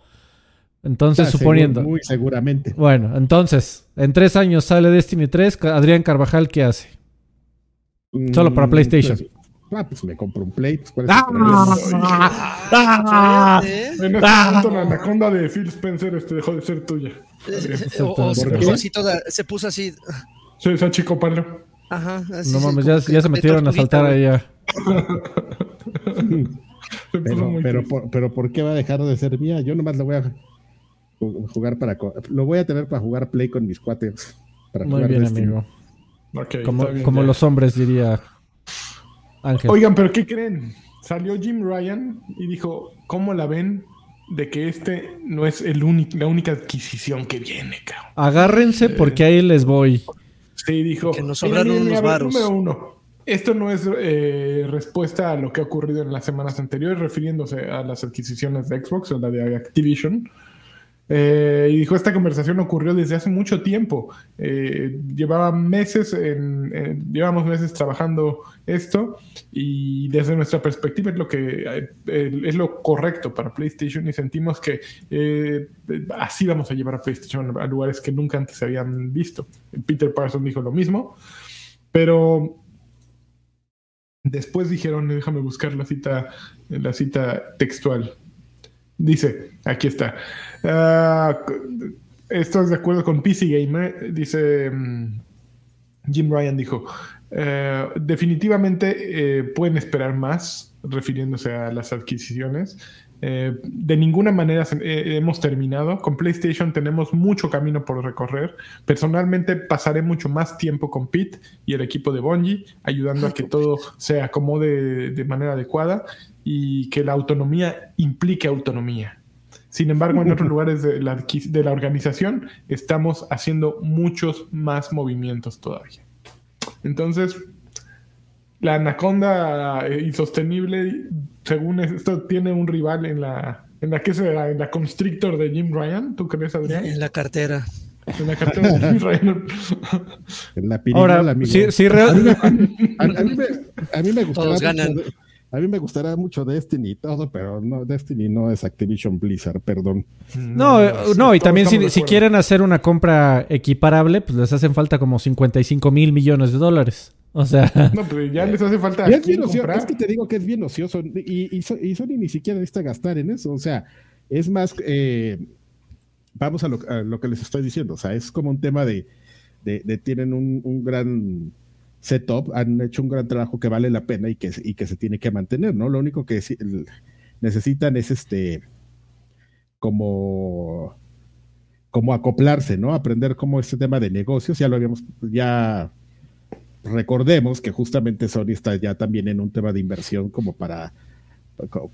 Entonces, Ah, suponiendo. seguro, muy seguramente. Bueno, entonces, en tres años sale Destiny 3. Adrián Carvajal, ¿qué hace? Solo para Mm, PlayStation. pues, ah, pues me compro un Play. pues, ¿cuál es ¡Ah! ¡Ah! ¿eh? En este punto la anaconda de Phil Spencer este, dejó de ser tuya. O, o se ¿Por puso así toda, se puso así. Se se achicopaló. Ajá. así No mames, ya, ya se metieron a saltar. *laughs* Se puso Pero, pero, por, pero ¿por qué va a dejar de ser mía? Yo nomás lo voy a jugar para... Lo voy a tener para jugar Play con mis cuates. Para Muy jugar bien, Destiny. amigo. Como, bien, los hombres, diría Ángel. Oigan, pero ¿qué creen? Salió Jim Ryan y dijo, ¿cómo la ven de que este no es el único, la única adquisición que viene, cabrón? Agárrense porque ahí les voy. Sí, dijo. Que nos "Mira, sobraron mira, mira, unos varos". Número uno. Esto no es eh, respuesta a lo que ha ocurrido en las semanas anteriores, refiriéndose a las adquisiciones de Xbox o la de Activision. Eh, y dijo, esta conversación ocurrió desde hace mucho tiempo. Eh, llevaba meses, en, llevamos meses trabajando esto y desde nuestra perspectiva es lo que eh, es lo correcto para PlayStation y sentimos que así vamos a llevar a PlayStation a lugares que nunca antes se habían visto. Peter Parsons dijo lo mismo, pero después dijeron, déjame buscar la cita, la cita textual. Dice, aquí está. Ah, ¿Estás de acuerdo con PC Gamer? Dice mm, Jim Ryan dijo, "Eh, definitivamente eh, pueden esperar más, refiriéndose a las adquisiciones. Eh, de ninguna manera eh, hemos terminado. Con PlayStation tenemos mucho camino por recorrer. Personalmente pasaré mucho más tiempo con Pete y el equipo de Bungie, ayudando a que todo se acomode de manera adecuada y que la autonomía implique autonomía. Sin embargo, en otros *laughs* lugares de la, adquis- de la organización estamos haciendo muchos más movimientos todavía. Entonces, la anaconda eh, insostenible, según esto, tiene un rival en la, en la que será, en la Constrictor de Jim Ryan. ¿Tú crees, Adrián? En la cartera. En la cartera de Jim Ryan. *laughs* En la pirinola, Ahora, amigo. sí, sí, A mí, real- me, a- a mí me, a mí me gustará Todos ganan. mucho a mí me gustará mucho Destiny y todo, pero no, Destiny no es Activision Blizzard, perdón. No, eh, sí, no, y también si, quieren hacer una compra equiparable, pues les hacen falta como 55 mil millones de dólares. O sea, No, pero ya les hace falta *laughs* es bien ocioso, es que te digo que es bien ocioso y, y, So- y Sony ni siquiera necesita gastar en eso, o sea, es más, eh, vamos a lo, a lo que les estoy diciendo, o sea, es como un tema de, de, de tienen un, un gran setup, han hecho un gran trabajo que vale la pena y que, y que se tiene que mantener, ¿no? Lo único que el- necesitan es este, como, como acoplarse, ¿no? Aprender cómo este tema de negocios, ya lo habíamos, ya recordemos que justamente Sony está ya también en un tema de inversión como para,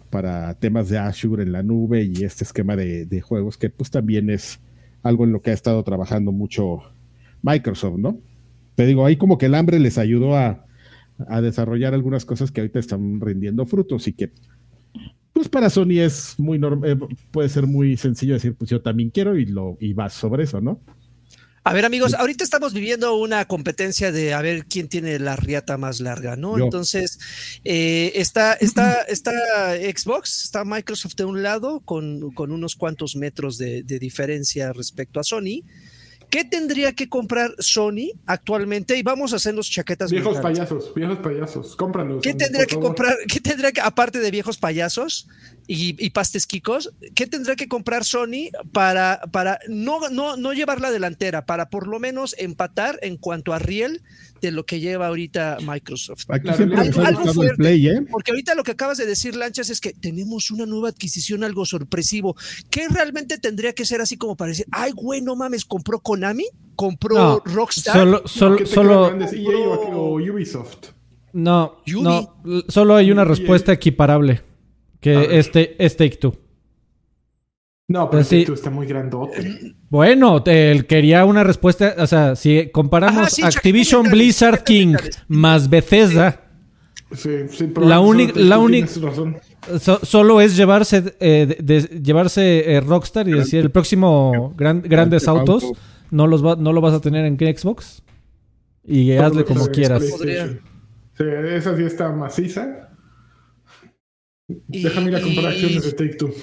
para temas de Azure en la nube y este esquema de juegos que pues también es algo en lo que ha estado trabajando mucho Microsoft, ¿no? Te digo, ahí como que el hambre les ayudó a, a desarrollar algunas cosas que ahorita están rindiendo frutos y que pues para Sony es muy norm- eh, puede ser muy sencillo decir pues yo también quiero y lo y vas sobre eso, ¿no? A ver, amigos, ahorita estamos viviendo una competencia de a ver quién tiene la riata más larga, ¿no? Yo. Entonces, eh, está, está, *laughs* está Xbox, está Microsoft de un lado, con, con unos cuantos metros de, de diferencia respecto a Sony. ¿Qué tendría que comprar Sony actualmente? Y vamos a hacernos chaquetas Viejos payasos, viejos payasos, cómpralos. ¿Qué tendría que favor. comprar? ¿Qué tendría que, aparte de viejos payasos, y, y pastes Kikos, ¿qué tendrá que comprar Sony para, para no, no, no llevar la delantera, para por lo menos empatar en cuanto a riel de lo que lleva ahorita Microsoft? Aquí Claro, siempre algo- algo fuerte. Play, ¿eh? Porque ahorita lo que acabas de decir, Lanchas, es que tenemos una nueva adquisición, algo sorpresivo. ¿Qué realmente tendría que ser así como para decir, ay, güey, no mames, compró Konami? ¿Compró No, Rockstar? Solo, solo, ¿Qué te solo, queda grandes? EA o, o Ubisoft. no, no, solo hay una respuesta equiparable, A que este es Take Two. No, pero Sí. está muy grandote. Bueno, te- él quería una respuesta, o sea, si comparamos Ajá, sí, Activision Blizzard King más Bethesda, Sí, sí, La única- solo la tú única- tienes razón. so- solo es llevarse eh, de- de- llevarse eh, Rockstar y decir el próximo gran- grandes Grand autos Auto. no los va- no lo vas a tener en Xbox y hazle como quieras. Sí, esa sí está maciza. Y- Déjame ir a comprar y- acciones de Take Two.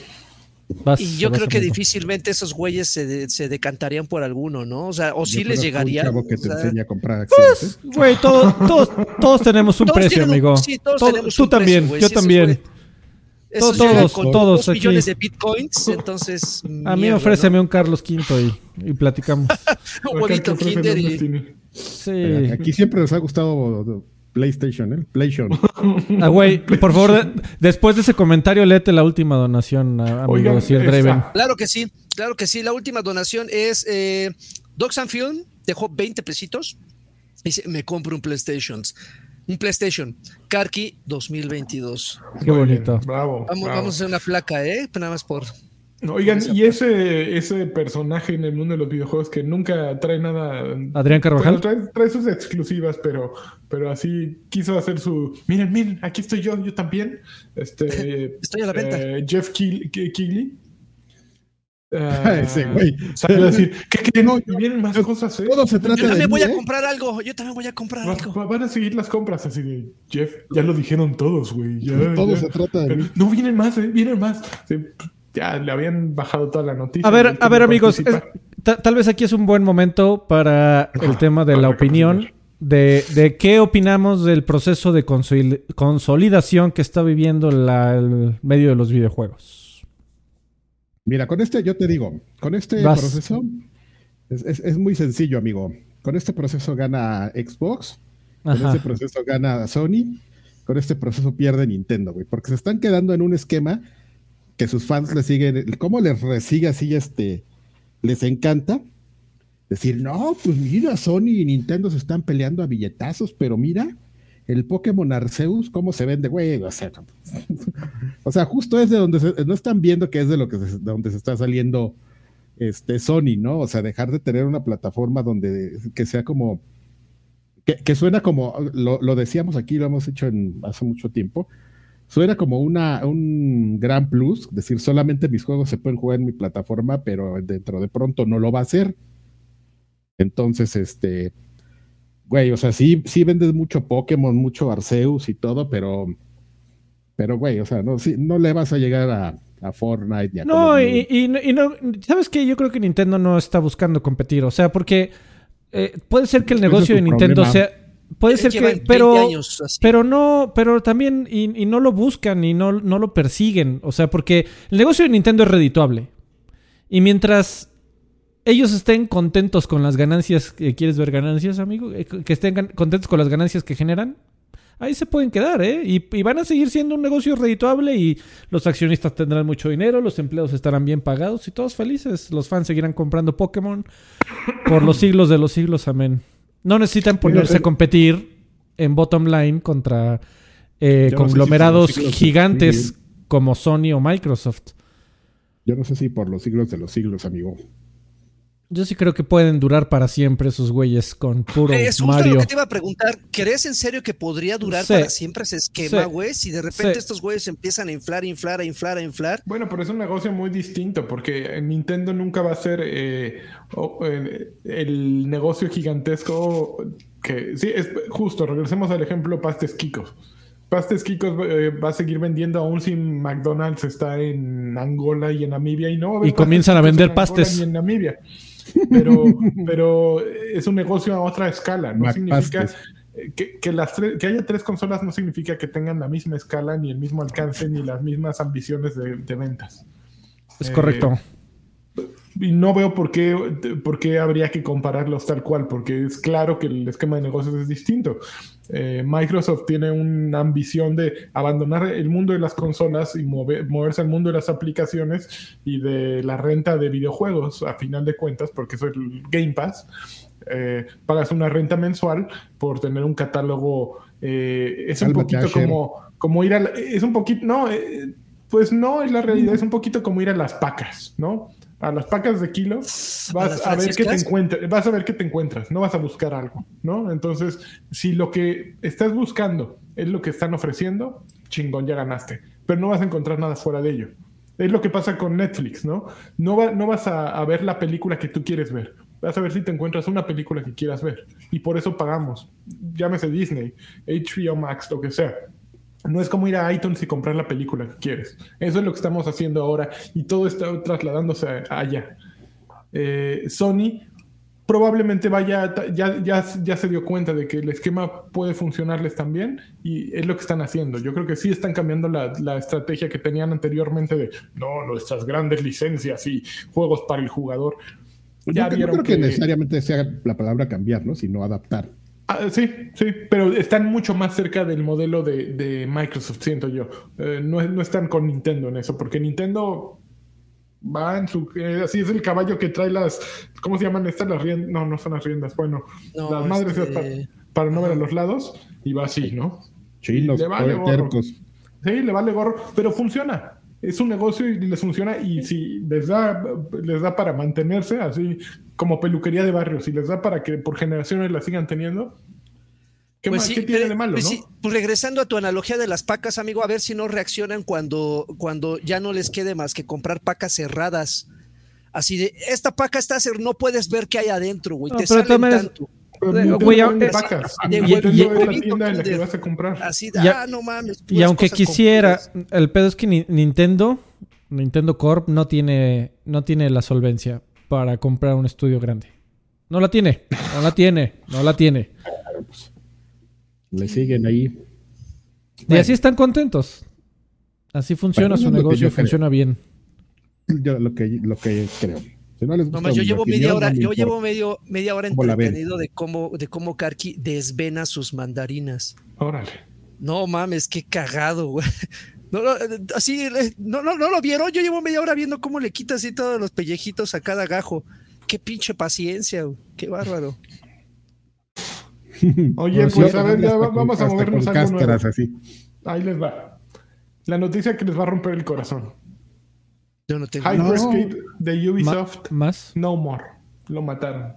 Vas- Y yo creo que difícilmente esos güeyes se, de- se decantarían por alguno, ¿no? O sea, o sí les llegaría. chavo que o te sea, enseña a comprar acciones. ¿eh? Güey, todo- todos, todos tenemos un todos precio, amigo. sí, todos Todo- tenemos tú un precio, también, güey. yo Sí, también. güey- esos Todos, con todos dos aquí. millones de bitcoins, entonces. A mí ofréceme un Carlos V y, y platicamos. *laughs* un huevito Kinder y. Sí. Aquí siempre nos ha gustado PlayStation, ¿eh? PlayStation. *laughs* Ah, güey, por favor, de- después de ese comentario, léete la última donación, a- amigo Oigan, Draven. Claro que sí, claro que sí. La última donación es eh, Docs and Film, dejó 20 pesitos. Dice, me compro un PlayStation. Un PlayStation. Karki 2022. Qué bonito. Bravo. Vamos, bravo. vamos a hacer una placa, ¿eh? Nada más por. Oigan, y ese, ese personaje en el mundo de los videojuegos que nunca trae nada. Adrián Carvajal. Bueno, trae, trae sus exclusivas, pero, pero así quiso hacer su. Miren, miren, aquí estoy yo, yo también. Este, *laughs* Estoy a la venta. eh, Jeff Keighley. Keighley. *laughs* Ah, Ese güey. Salió a decir, ¿qué creen? No, vienen más yo- cosas, ¿eh? Todo se Yo trata de también mí, voy a ¿eh? comprar algo. Yo también voy a comprar Va- algo. va- van a seguir las compras así de Jeff, ya lo dijeron todos, güey. ya, Todo ya. se trata de Pero mí. no vienen más, ¿eh? Vienen más. Sí, ya le habían bajado toda la noticia. A ver, a ver, amigos, es- tal vez aquí es un buen momento para *laughs* el tema de la opinión de, de qué opinamos del proceso de consoli- consolidación que está viviendo la- el medio de los videojuegos. Mira, con este, yo te digo, con este Vas. proceso es, es- es muy sencillo, amigo. Con este proceso gana Xbox, con este proceso gana Sony, con este proceso pierde Nintendo, güey, porque se están quedando en un esquema que sus fans le siguen, ¿cómo les resigue así este? Les encanta decir, no, pues mira, Sony y Nintendo se están peleando a billetazos, pero mira, el Pokémon Arceus, ¿cómo se vende, güey? O sea, *laughs* o sea, justo es de donde se, no están viendo que es de lo que se, de donde se está saliendo este Sony, ¿no? O sea, dejar de tener una plataforma donde que sea como que, suena como lo, lo decíamos aquí, lo hemos hecho en, hace mucho tiempo. Suena como una, un gran plus, decir solamente mis juegos se pueden jugar en mi plataforma, pero dentro de pronto no lo va a hacer. Entonces, este, güey, o sea, sí, sí vendes mucho Pokémon, mucho Arceus y todo, pero, pero, güey, o sea, no, sí, no le vas a llegar a, a Fortnite ni a No, y, y no- y no, ¿sabes qué? Yo creo que Nintendo no está buscando competir. O sea, porque eh, puede ser que el negocio de Nintendo problema. sea. Puede ser que. 20 Pero. años. Pero no, pero también, y, y no lo buscan y no, no lo persiguen. O sea, porque el negocio de Nintendo es redituable. Y mientras ellos estén contentos con las ganancias, que ¿quieres ver ganancias, amigo? Eh, Que estén contentos con las ganancias que generan, ahí se pueden quedar, ¿eh? Y, y van a seguir siendo un negocio redituable y los accionistas tendrán mucho dinero, los empleados estarán bien pagados y todos felices. Los fans seguirán comprando Pokémon por los siglos de los siglos, amén. No necesitan ponerse a competir en bottom line contra eh, Yo no sé si conglomerados gigantes como Sony o Microsoft. Yo no sé si por los siglos de los siglos, amigo. Yo sí creo que pueden durar para siempre esos güeyes con puro Eh, Es justo Mario. lo que te iba a preguntar. ¿Crees en serio que podría durar Sí. para siempre ese esquema, Sí. güey? Si de repente Sí. estos güeyes empiezan a inflar, inflar, a inflar, a inflar. Bueno, pero es un negocio muy distinto porque Nintendo nunca va a ser eh, eh, el negocio gigantesco que... Sí, es justo, regresemos al ejemplo Pastes Kikos. Pastes Kikos eh, va a seguir vendiendo aún si McDonald's está en Angola y en Namibia y no. va a haber Y comienzan a Pastes vender en pastes. en Namibia. Pero, pero es un negocio a otra escala. No Mac significa... Pastes. que, que las que haya tres consolas no significa que tengan la misma escala, ni el mismo alcance, ni las mismas ambiciones de, de ventas. Es Eh, correcto. Y no veo por qué, por qué habría que compararlos tal cual, porque es claro que el esquema de negocios es distinto. Eh, Microsoft tiene una ambición de abandonar el mundo de las consolas y mover- moverse al mundo de las aplicaciones y de la renta de videojuegos, a final de cuentas, porque eso es el Game Pass. Eh, pagas una renta mensual por tener un catálogo. eh, es un poquito como, como ir a. la- es un poquito. No, eh, pues no es la realidad, es un poquito como ir a las pacas, ¿no? A las pacas de kilo ¿A vas a ver qué te encuentras, vas a ver qué te encuentras, no vas a buscar algo, ¿no? Entonces, si lo que estás buscando es lo que están ofreciendo, chingón, ya ganaste, pero no vas a encontrar nada fuera de ello. Es lo que pasa con Netflix, ¿no? No, va- no vas a, a ver la película que tú quieres ver. Vas a ver si te encuentras una película que quieras ver. Y por eso pagamos. Llámese Disney, HBO Max, lo que sea. No es como ir a iTunes y comprar la película que quieres. Eso es lo que estamos haciendo ahora y todo está trasladándose allá. Eh, Sony probablemente vaya, ya, ya, ya se dio cuenta de que el esquema puede funcionarles también y es lo que están haciendo. Yo creo que sí están cambiando la, la estrategia que tenían anteriormente de no, nuestras grandes licencias y juegos para el jugador. Yo, Ya creo- yo creo que, que- necesariamente sea la palabra cambiar, ¿no? Sino adaptar. Ah, sí, sí, pero están mucho más cerca del modelo de, de Microsoft, siento yo. Eh, no, no están con Nintendo en eso, porque Nintendo va en su... eh, así es el caballo que trae las... ¿Cómo se llaman estas? Las riendas... No, no son las riendas. Bueno, No, las madres este- para, para no ver a los lados y va así, ¿no? Chinos, Le vale gorro. tercos. Sí, le vale gorro, pero funciona. Es un negocio y les funciona y si les da, les da para mantenerse así como peluquería de barrio, si les da para que por generaciones la sigan teniendo, ¿qué, Pues más- sí, ¿qué tiene pero- de malo, pues no? sí, pues regresando a tu analogía de las pacas, amigo, a ver si no reaccionan cuando, cuando ya no les quede más que comprar pacas cerradas. Así de, esta paca está cerrada, no puedes ver qué hay adentro, güey. No, te salen tanto. Pero Eh, Nintendo güey, vende eh, vacas. de Nintendo huevito, es la huevito tienda en la que Kinder. vas a comprar. Así de, Ya- ah, no mames. Y aunque quisiera, completas. el pedo es que ni- Nintendo, Nintendo Corp no tiene, no tiene la solvencia para comprar un estudio grande. No la tiene, no la tiene, no la tiene. Le siguen ahí. Y Bueno. así están contentos. Así funciona Bueno, su negocio, creo. funciona bien. Yo lo que, lo que creo. Si no les gusta No más, yo llevo media hora, no yo llevo medio, media hora entretenido de cómo, de cómo Karki desvena sus mandarinas. Órale. No mames, qué cagado, güey. No, no, así, eh, no, no, no lo vieron. Yo llevo media hora viendo cómo le quita así todos los pellejitos a cada gajo. Qué pinche paciencia, güey. qué bárbaro. *laughs* Oye, pues a ver, ya vamos a movernos algo nuevo. así. Ahí les va. La noticia que les va a romper el corazón. Yo no tengo. Hyperscape de Ma- Ubisoft, más. no more. Lo mataron.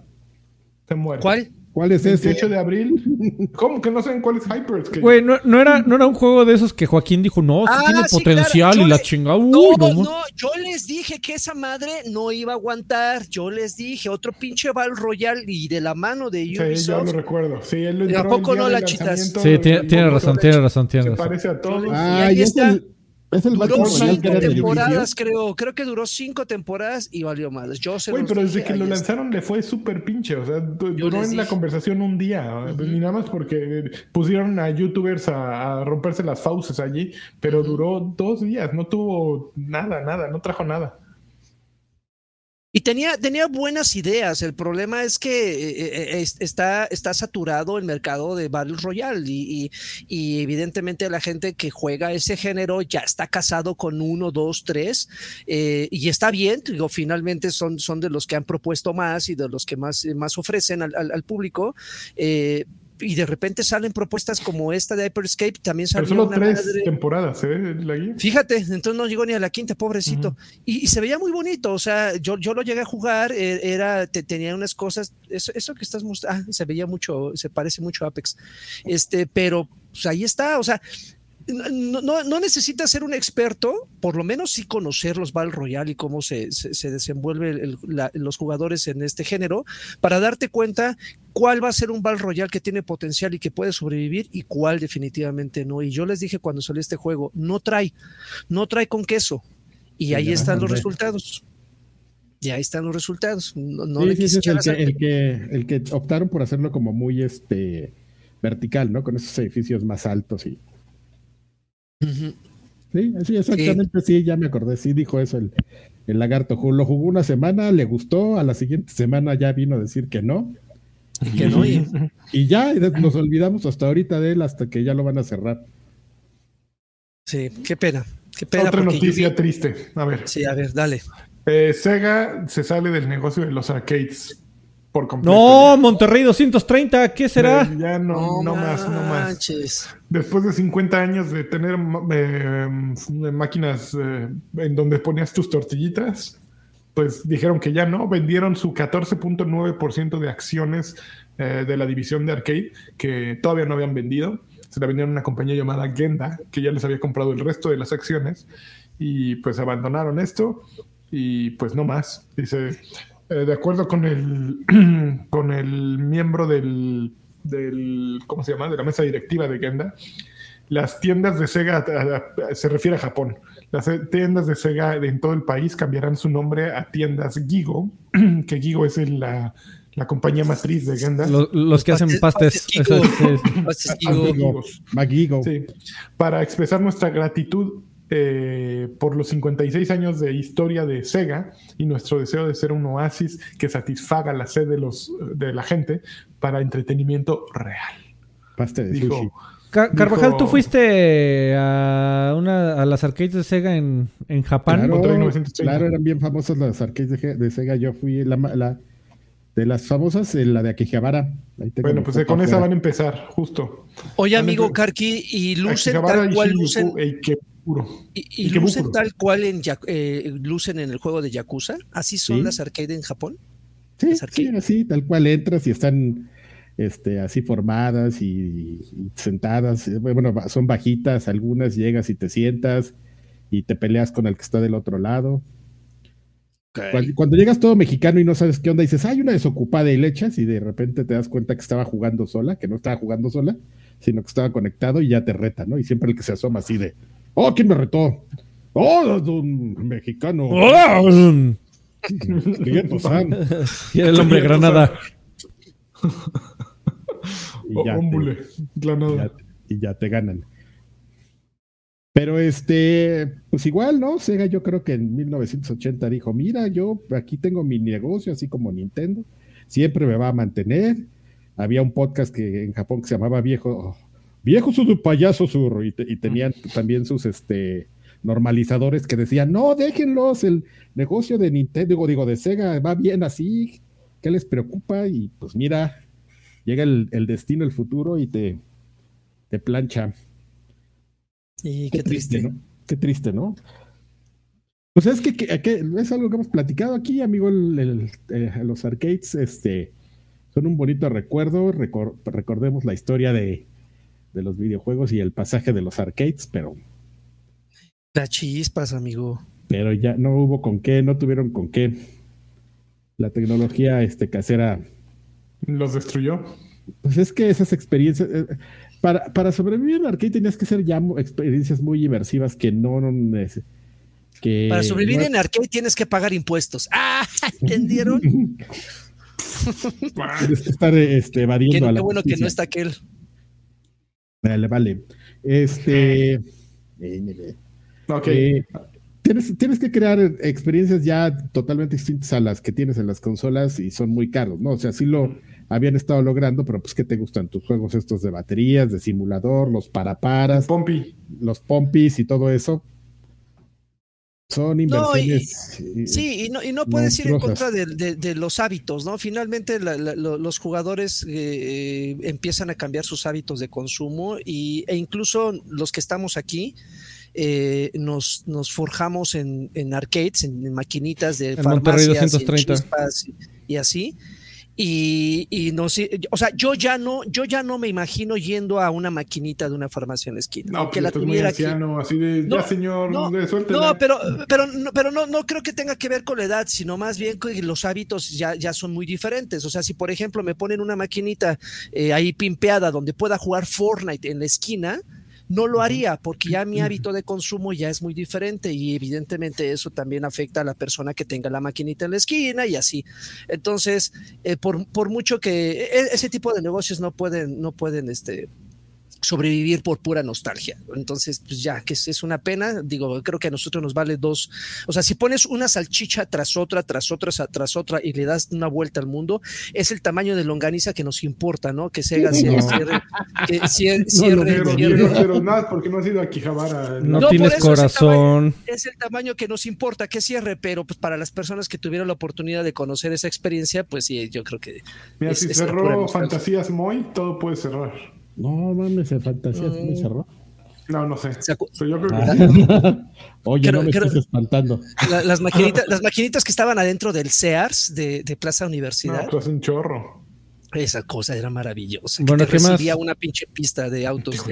Se muere. ¿Cuál? ¿Cuál es ese? 18 de abril. ¿Cómo que no saben cuál es Hyperscape? Güey, no, no era, no era un juego de esos que Joaquín dijo, no, sí Ah, tiene sí, potencial claro. y la chingada. No, no, no, yo les dije que esa madre no iba a aguantar. Yo les dije, otro pinche Battle Royale y de la mano de Sí, yo Ubisoft. lo recuerdo. Sí, él lo ¿Y a poco no la chitas? Sí, tiene, razón, tiene razón, tiene Se razón. parece a todos. Ah, ahí y es está. el, es el Duró que cinco temporadas, creo. Creo que duró cinco temporadas y valió más. Yo se Güey, pero desde dije, que lo está. lanzaron le fue súper pinche. O sea, du- Yo duró en la conversación un día. Ujú. Ni nada más porque pusieron a youtubers a, a romperse las fauces allí. Pero duró dos días. No tuvo nada, nada. No trajo nada. Y tenía, tenía buenas ideas. El problema es que eh, eh, es- está, está saturado el mercado de Battle Royale y, y- y evidentemente la gente que juega ese género ya está casado con uno, dos, tres eh, y está bien. Digo, finalmente son, son de los que han propuesto más y de los que más, más ofrecen al, al- al público. eh, y de repente salen propuestas como esta de Hyperscape. También Pero salió solo una tres madre- temporadas, ¿eh? La guía. Fíjate, entonces no llegó ni a la quinta, pobrecito. y, y se veía muy bonito, o sea, yo, yo lo llegué a jugar, eh, era, te- tenía unas cosas, eso, eso que estás mostrando, ah, se veía mucho, se parece mucho a Apex, este, pero pues ahí está, o sea, no, no, no necesitas ser un experto, por lo menos sí conocer los Battle Royale y cómo se, se, se desenvuelve el- la- los jugadores en este género, para darte cuenta cuál va a ser un Battle Royale que tiene potencial y que puede sobrevivir y cuál definitivamente no. Y yo les dije cuando salió este juego, no trae, no trae con queso. Y ahí están los resultados. Y ahí están los resultados. No, no Sí, le sí, quise ese es el echar que, a- el, que, el que optaron por hacerlo como muy este vertical, ¿no? Con esos edificios más altos y. Sí, sí, exactamente, sí. ya me acordé, sí dijo eso el, el lagarto. Ju- Lo jugó una semana, le gustó, a la siguiente semana ya vino a decir que no. Que no, y- *laughs* Y ya nos olvidamos hasta ahorita de él, hasta que ya lo van a cerrar. Sí, qué pena. Qué pena. Otra yo noticia vi- triste. A ver. Sí, a ver, dale. Eh, Sega se sale del negocio de los arcades por completo. No, Monterrey 230, ¿qué será? Eh, ya no, no, más, no más. Después de 50 años de tener ma- eh, máquinas eh, en donde ponías tus tortillitas, pues dijeron que ya no, vendieron su 14.9% de acciones eh, de la división de arcade que todavía no habían vendido. Se la vendieron a una compañía llamada Genda, que ya les había comprado el resto de las acciones y pues abandonaron esto y pues no más. Dice, eh, de acuerdo con el, *clears throat* con el miembro del, del, ¿cómo se llama? De la mesa directiva de Genda, las tiendas de Sega, a- a- se refiere a Japón, las tiendas de Sega en todo el país cambiarán su nombre a tiendas Gigo, *clears throat* que Gigo es el- la, la compañía matriz de Genda. Lo- Los, que hacen pastes- pastes. Sí, para expresar nuestra gratitud eh, por los 56 años de historia de Sega y nuestro deseo de ser un oasis que satisfaga la sed de, los, de la gente para entretenimiento real. Pasta de sushi. Dijo, Ca- Carvajal, Dijo- ¿tú fuiste a, una, a las arcades de Sega en, en Japón? Claro, Monterrey 930. claro, eran bien famosas las arcades de, Sega. Yo fui la, ma- la- de las famosas, eh, la de Akihabara. Ahí tengo bueno, pues con esa van a empezar, justo. Oye, amigo Karki, y lucen tal cual lucen, Ikebukuro. y, lucen tal cual en eh, lucen en el juego de Yakuza. Así son Sí. las arcade en Japón. Sí, sí, así, tal cual entras y están este, así formadas y, y sentadas. eh, Bueno, son bajitas algunas, llegas y te sientas y te peleas con el que está del otro lado. Cuando, cuando llegas todo mexicano y no sabes qué onda, dices, hay una desocupada y le echas y de repente te das cuenta que estaba jugando sola, que no estaba jugando sola, sino que estaba conectado y ya te reta, ¿no? Y siempre el que se asoma así de, oh, ¿quién me retó? Oh, es un mexicano. ¡Hola! Miguel Bozán". Y el hombre *laughs* granada. Y ya te- Granada. y ya, y ya te ganan. Pero este, pues igual, ¿no? Sega yo creo que en 1980 dijo, mira, yo aquí tengo mi negocio, así como Nintendo, siempre me va a mantener. Había un podcast que en Japón que se llamaba Viejo, Viejo su payaso sur, y, te- y tenían también sus este normalizadores que decían, no, déjenlos, el negocio de Nintendo, digo, digo, de Sega va bien así, ¿qué les preocupa? Y pues mira, llega el, el destino, el futuro y te, te plancha. Y qué triste. ¿no? Qué triste, ¿no? Pues es que, que- que es algo que hemos platicado aquí, amigo. el- el- eh, los arcades este, son un bonito recuerdo. Recor- recordemos la historia de, de los videojuegos y el pasaje de los arcades, pero, Las chispas, amigo. pero ya no hubo con qué, no tuvieron con qué. La tecnología este, casera Los destruyó. Pues es que esas experiencias, eh, para, para sobrevivir en arcade tenías que ser ya experiencias muy inmersivas que no, no es- que Para sobrevivir no- en arcade tienes que pagar impuestos. *laughs* Ah, ¿entendieron? *laughs* tienes que estar este, Qué, evadiendo a qué la bueno que no está aquel. Vale, vale. Este, *laughs* eh, Ok. eh, tienes, tienes que crear experiencias ya totalmente distintas a las que tienes en las consolas y son muy caros, ¿no? O sea, sí lo habían estado logrando, pero pues ¿qué te gustan tus juegos estos de baterías, de simulador, los paraparas? Pompi. los pompis y todo eso son No, y- inversiones. eh, Sí, y no, y no puedes ir en contra de, de- de los hábitos, ¿no? Finalmente la- la- lo- los jugadores eh, empiezan a cambiar sus hábitos de consumo y, e incluso los que estamos aquí eh, nos, nos forjamos en, en arcades, en, en maquinitas de En farmacias, y en 230. chispas y, y así. Y, y no sé, o sea, yo ya no, yo ya no me imagino yendo a una maquinita de una farmacia en la esquina. No, aunque pues la muy tuviera aquí. anciano, así de, No, ya señor, no, de. No, pero, pero, no, pero no, no creo que tenga que ver con la edad, sino más bien que los hábitos ya, ya son muy diferentes. O sea, si por ejemplo me ponen una maquinita eh, ahí pimpeada donde pueda jugar Fortnite en la esquina, no lo haría porque ya mi hábito de consumo ya es muy diferente y evidentemente eso también afecta a la persona que tenga la maquinita en la esquina y así. Entonces, eh, por, por mucho que e, ese tipo de negocios no pueden, no pueden, este, sobrevivir por pura nostalgia. Entonces, pues ya, que es, una pena. Digo, creo que a nosotros nos vale dos. O sea, si pones una salchicha tras otra, tras otra, tras otra y le das una vuelta al mundo, es el tamaño de longaniza que nos importa, ¿no? Que Sega cierre, que *laughs* cierre, pero, nada, porque no ha sido a Quijabara. No, tienes corazón. Es el, tamaño, que nos importa que cierre, pero pues para las personas que tuvieron la oportunidad de conocer esa experiencia, pues sí, yo creo que. Mira, si cerró Fantasías Moy, todo puede cerrar. No mames, el fantasía me cerró. No, no sé. yo creo que ah. *laughs* Oye, no me estás espantando. las, maquinitas, las maquinitas que estaban adentro del Sears de, de Plaza Universidad. No, pues un chorro. Esa cosa era maravillosa. Bueno, ¿qué más? una pinche pista de autos.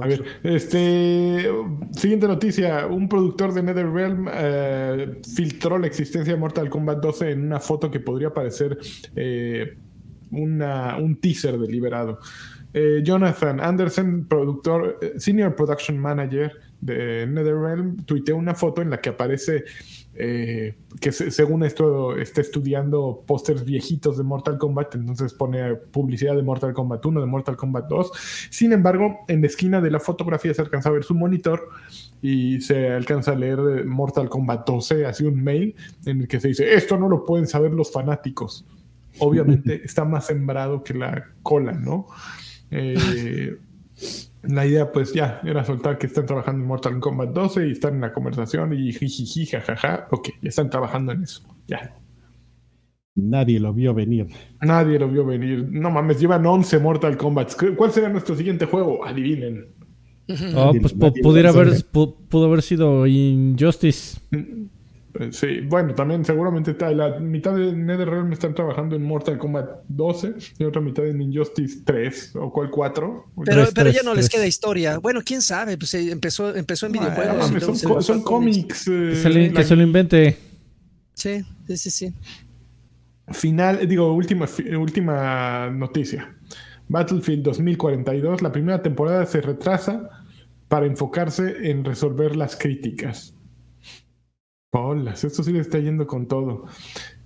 a ver, este. Siguiente noticia. Un productor de NetherRealm eh, filtró la existencia de Mortal Kombat 12 en una foto que podría parecer eh, una, un teaser deliberado. Eh, Jonathan Anderson, productor, eh, senior production manager de NetherRealm, tuiteó una foto en la que aparece eh, que según esto está estudiando pósters viejitos de Mortal Kombat, entonces pone publicidad de Mortal Kombat 1, de Mortal Kombat 2. Sin embargo, en la esquina de la fotografía se alcanza a ver su monitor y se alcanza a leer Mortal Kombat 12, así un mail en el que se dice, esto no lo pueden saber los fanáticos. Obviamente *laughs* está más sembrado que la cola, ¿no? Eh, la idea, pues ya, era soltar que están trabajando en Mortal Kombat 12 y están en la conversación y jijiji, jajaja. Ok, ya están trabajando en eso. Ya. Nadie lo vio venir. Nadie lo vio venir. No mames, llevan 11 Mortal Kombat. ¿Cuál será nuestro siguiente juego? Adivinen. Oh, pues pudiera haber, pudo haber sido Injustice. Eh, sí, bueno, también seguramente está la mitad de NetherRealm están trabajando en Mortal Kombat 12 y otra mitad en Injustice 3 o cual 4. Pero, pero ya no les queda historia. Bueno, quién sabe, pues eh, empezó, empezó en videojuegos. son, cómics. Eh, que, se, lo invente. Sí, sí, sí, Final, digo, última, última noticia. Battlefield 2042, la primera temporada se retrasa para enfocarse en resolver las críticas. Hola, esto sí le está yendo con todo.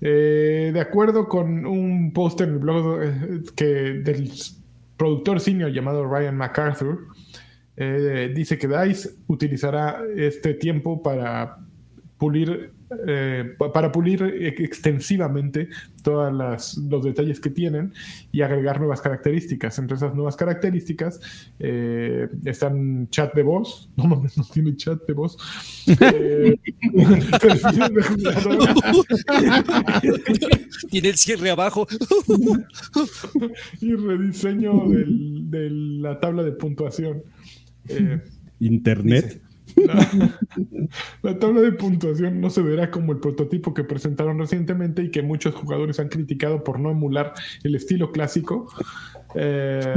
Eh, de acuerdo con un post en el blog eh, que, del productor senior llamado Ryan MacArthur, eh, dice que DICE utilizará este tiempo para pulir eh, para pulir extensivamente todos los detalles que tienen y agregar nuevas características. Entre esas nuevas características eh, están chat de voz. *laughs* No mames, no tiene chat de voz. Eh, *laughs* tiene el cierre abajo. *laughs* y rediseño de la tabla de puntuación. Internet. *laughs* La, tabla de puntuación no se verá como el prototipo que presentaron recientemente y que muchos jugadores han criticado por no emular el estilo clásico. Eh,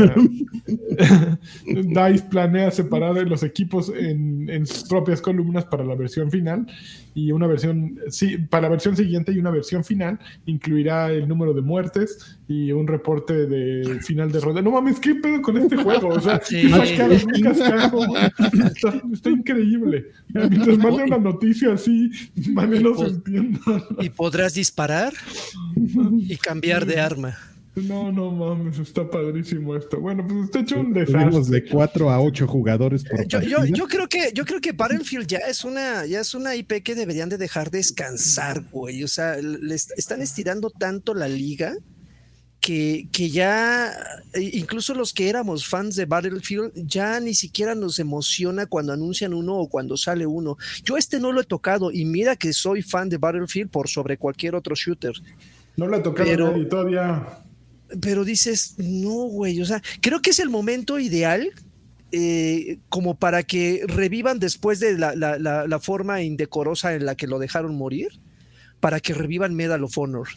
*laughs* DICE planea separar los equipos en, en, sus propias columnas para la versión final y una versión, sí, para la versión siguiente y una versión final incluirá el número de muertes y un reporte de final de ronda. No mames, ¿qué pedo con este juego? O sea, está, increíble. Mientras manda una noticia así, más o menos entiendo. Y podrás disparar y cambiar de arma. No, no mames, está padrísimo esto. Bueno, pues está hecho un desastre. de 4 a 8 jugadores por yo, yo, yo, creo que yo creo que Battlefield ya es una ya es una IP que deberían de dejar descansar, güey. O sea, están estirando tanto la liga que, que ya e, incluso los que éramos fans de Battlefield ya ni siquiera nos emociona cuando anuncian uno o cuando sale uno. Yo este no lo he tocado y mira que soy fan de Battlefield por sobre cualquier otro shooter. No lo he tocado y todavía pero dices, no, güey, o sea, creo que es el momento ideal eh, como para que revivan después de la, forma indecorosa en la que lo dejaron morir, para que revivan Medal of Honor.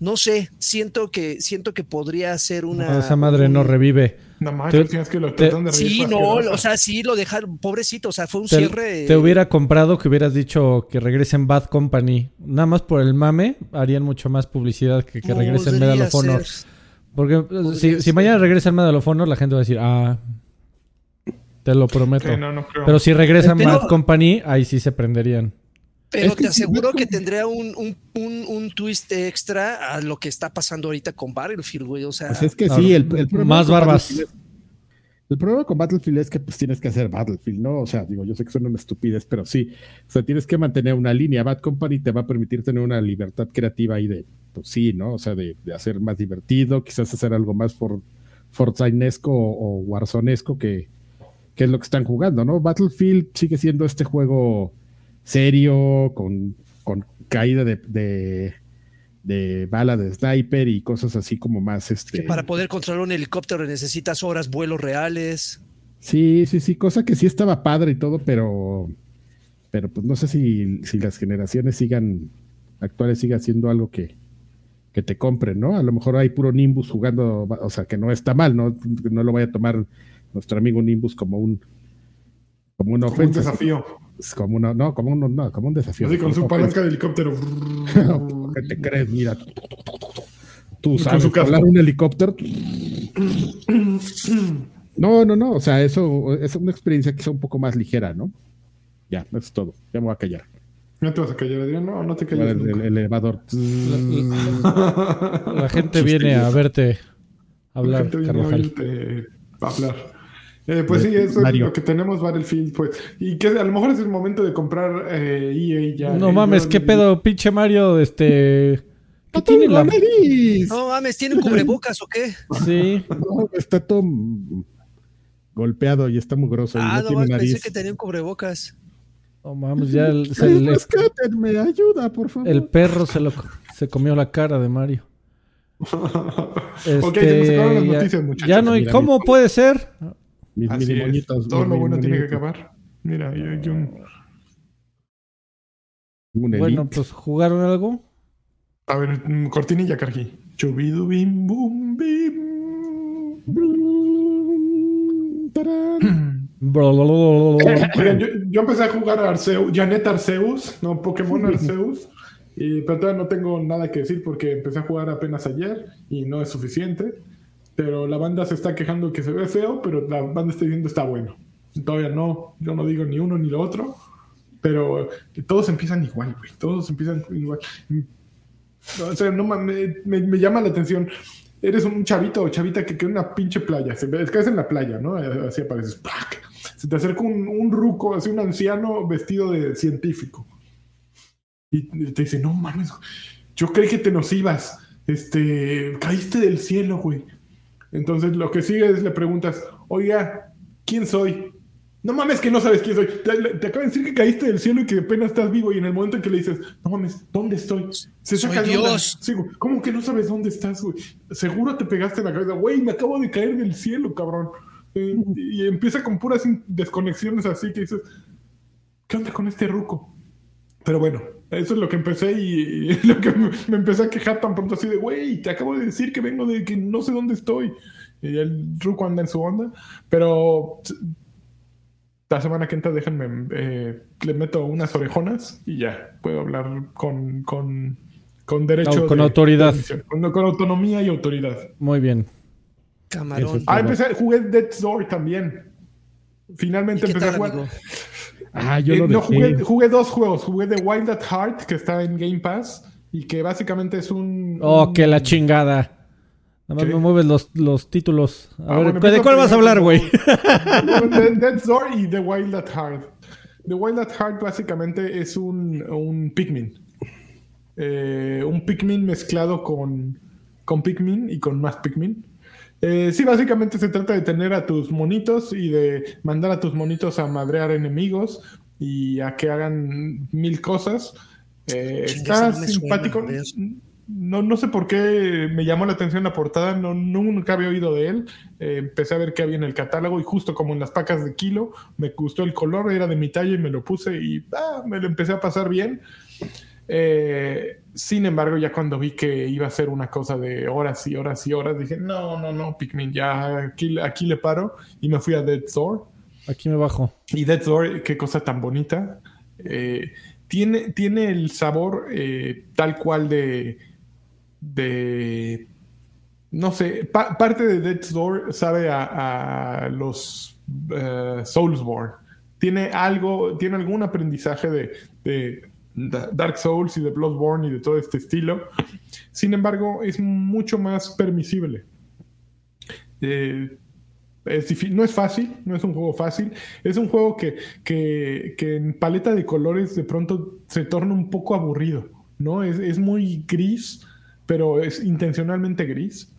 No sé, siento que siento que podría ser una. esa madre no revive. No más, tienes que lo de Sí, no, o sea, sí lo dejaron, pobrecito, o sea, fue un cierre. Te hubiera comprado que hubieras dicho que regresen Bad Company. Nada más por el mame, harían mucho más publicidad que que regresen Medal of Honor. Porque si, si, mañana regresa of Honor, la gente va a decir, ah. Te lo prometo. Que no, no creo. Pero si regresa Pero- Mad Company, ahí sí se prenderían. Pero Es que te aseguro que tendría un, un, un, un twist extra a lo que está pasando ahorita con Battlefield, güey. O sea, Pues es que Claro. sí, el, el problema Más con barbas. Battlefield es- el problema con Battlefield es que pues tienes que hacer Battlefield, ¿no? O sea, digo, yo sé que suena una estupidez, pero sí. O sea, tienes que mantener una línea. Bad Company te va a permitir tener una libertad creativa ahí de, pues sí, ¿no? O sea, de, de hacer más divertido, quizás hacer algo más for, o, o Warzone-esco que, que es lo que están jugando, ¿no? Battlefield sigue siendo este juego serio, con, con caída de, de, de bala de sniper y cosas así como más este. que para poder controlar un helicóptero necesitas horas vuelos reales. Sí, sí, sí, cosa que sí estaba padre y todo, pero, pero pues no sé si, si las generaciones sigan, actuales sigan siendo algo que, que te compren, ¿no? A lo mejor hay puro Nimbus jugando, o sea, que no está mal, ¿no? No lo vaya a tomar nuestro amigo Nimbus como un como una Como un desafío. Es como una, no, como un, no, como un desafío. Así con su palanca de helicóptero. *laughs* ¿Qué te crees? Mira, tú sabes volar un helicóptero. No, no, no, o sea, eso es una experiencia quizá un poco más ligera, ¿no? Ya, eso es todo. Ya me voy a callar. ¿No te vas a callar, Adrián? No, no te calles. el- elevador. La gente viene a verte La hablar, gente viene a Carvajal. oírte hablar. Eh, pues De sí, eso Mario. es lo que tenemos Battlefield, pues. Y que a lo mejor es el momento de comprar eh, EA ya. No Eh, mames, qué pedo, pinche Mario, este... ¿Qué ¡Está tiene la...? nariz! No mames, ¿tienen cubrebocas o qué? Sí. No, está todo golpeado y está mugroso y Ah, no no tiene mames, pensé que tenían cubrebocas. No mames, ya el, se Ay, le- rescátenme, ayuda, por favor. el perro se lo se comió la cara de Mario. Ok, se me acabaron las ya- noticias, muchachos. Ya no, ¿y Mira, cómo puede ser? Mis Así es. Todo lo bueno tiene que acabar. Mira, hay hay un. Un Bueno, pues jugaron algo. A ver, cortinilla, Cargi. Chubidubim, bum, bim. Tarán. Yo, yo empecé a jugar a Arceus, Janet Arceus, no Pokémon Arceus, y, pero todavía no tengo nada que decir porque empecé a jugar apenas ayer y no es suficiente. Pero la banda se está quejando que se ve feo, pero la banda está diciendo está bueno. Todavía no, yo no digo ni uno ni lo otro, pero todos empiezan igual, güey, todos empiezan igual. O sea, no mames, me, me llama la atención. Eres un chavito o chavita que queda en una pinche playa. Es que es en la playa, ¿no? Así apareces. ¡plac! Se te acerca un, un ruco, así un anciano vestido de científico. Y te dice, no mames, yo creí que te nos ibas. Este, caíste del cielo, güey. Entonces lo que sigue es le preguntas, oiga, ¿quién soy? No mames que no sabes quién soy. Te, te acabo de decir que caíste del cielo y que apenas estás vivo y en el momento en que le dices, no mames, ¿dónde estoy? Se Soy saca onda. Dios. Sí, güey, ¿Cómo que no sabes dónde estás, güey? Seguro te pegaste en la cabeza, güey, me acabo de caer del cielo, cabrón. Eh, y empieza con puras desconexiones así que dices, ¿qué onda con este ruco? Pero bueno, eso es lo que empecé y, y *laughs* lo que me, me empecé a quejar tan pronto así de, güey, te acabo de decir que vengo de que no sé dónde estoy. Y el ruco anda en su onda, pero la semana que entra déjenme, eh, le meto unas orejonas y ya, puedo hablar con, con, con derecho. No, con de- autoridad. de emisión, con, con autonomía y autoridad. Muy bien. Camarón. Ah, empecé, jugué Death's Door también. Finalmente ¿Y qué empecé a jugar. amigo? Ah, yo Eh, lo no, jugué, jugué dos juegos. Jugué The Wild at Heart, que está en Game Pass, y que básicamente es un. Oh, un- que la chingada. Nada más ¿Qué? me mueves los, los títulos. A Ah, ver, bueno, ¿de cuál vas a hablar, güey? primero *laughs* con- de- *laughs* Death's Door y The Wild at Heart. The Wild at Heart básicamente es un, un Pikmin. Eh, un Pikmin mezclado con, con Pikmin y con más Pikmin. Eh, sí, básicamente se trata de tener a tus monitos y de mandar a tus monitos a madrear enemigos y a que hagan mil cosas. Eh, está no simpático. No, no sé por qué me llamó la atención la portada, no, nunca había oído de él. Eh, empecé a ver qué había en el catálogo y justo como en las pacas de kilo, me gustó el color, era de mi talla y me lo puse y ah, me lo empecé a pasar bien. Eh, sin embargo, ya cuando vi que iba a ser una cosa de horas y horas y horas, dije, no, no, no, Pikmin, ya aquí, aquí le paro y me fui a Dead Door. Aquí me bajo. Y Death's Door, qué cosa tan bonita. Eh, tiene, tiene el sabor eh, tal cual de, de, no sé, parte de Death's Door sabe a, los uh, Soulsborne. Tiene algo, tiene algún aprendizaje de, Dark Souls y de Bloodborne y de todo este estilo. Sin embargo, es mucho más permisible. Eh, no es fácil, no es un juego fácil. Es un juego que, que, en paleta de colores de pronto se torna un poco aburrido, ¿no? Es, es muy gris, pero es intencionalmente gris.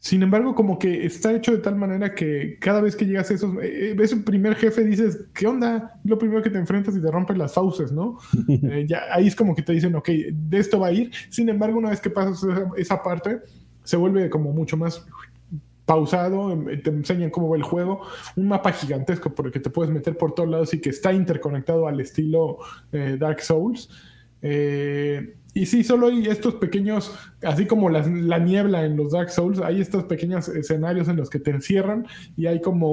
Sin embargo, como que está hecho de tal manera que cada vez que llegas a esos, eh, ves un primer jefe, dices, ¿qué onda? Lo primero que te enfrentas y te rompes las fauces, ¿no? *laughs* Eh, ya, ahí es como que te dicen, ok, de esto va a ir. Sin embargo, una vez que pasas esa parte, se vuelve como mucho más pausado, em, te enseñan cómo va el juego, un mapa gigantesco por el que te puedes meter por todos lados y que está interconectado al estilo eh, Dark Souls. Eh, y sí, solo hay estos pequeños, así como la, niebla en los Dark Souls, hay estos pequeños escenarios en los que te encierran y hay como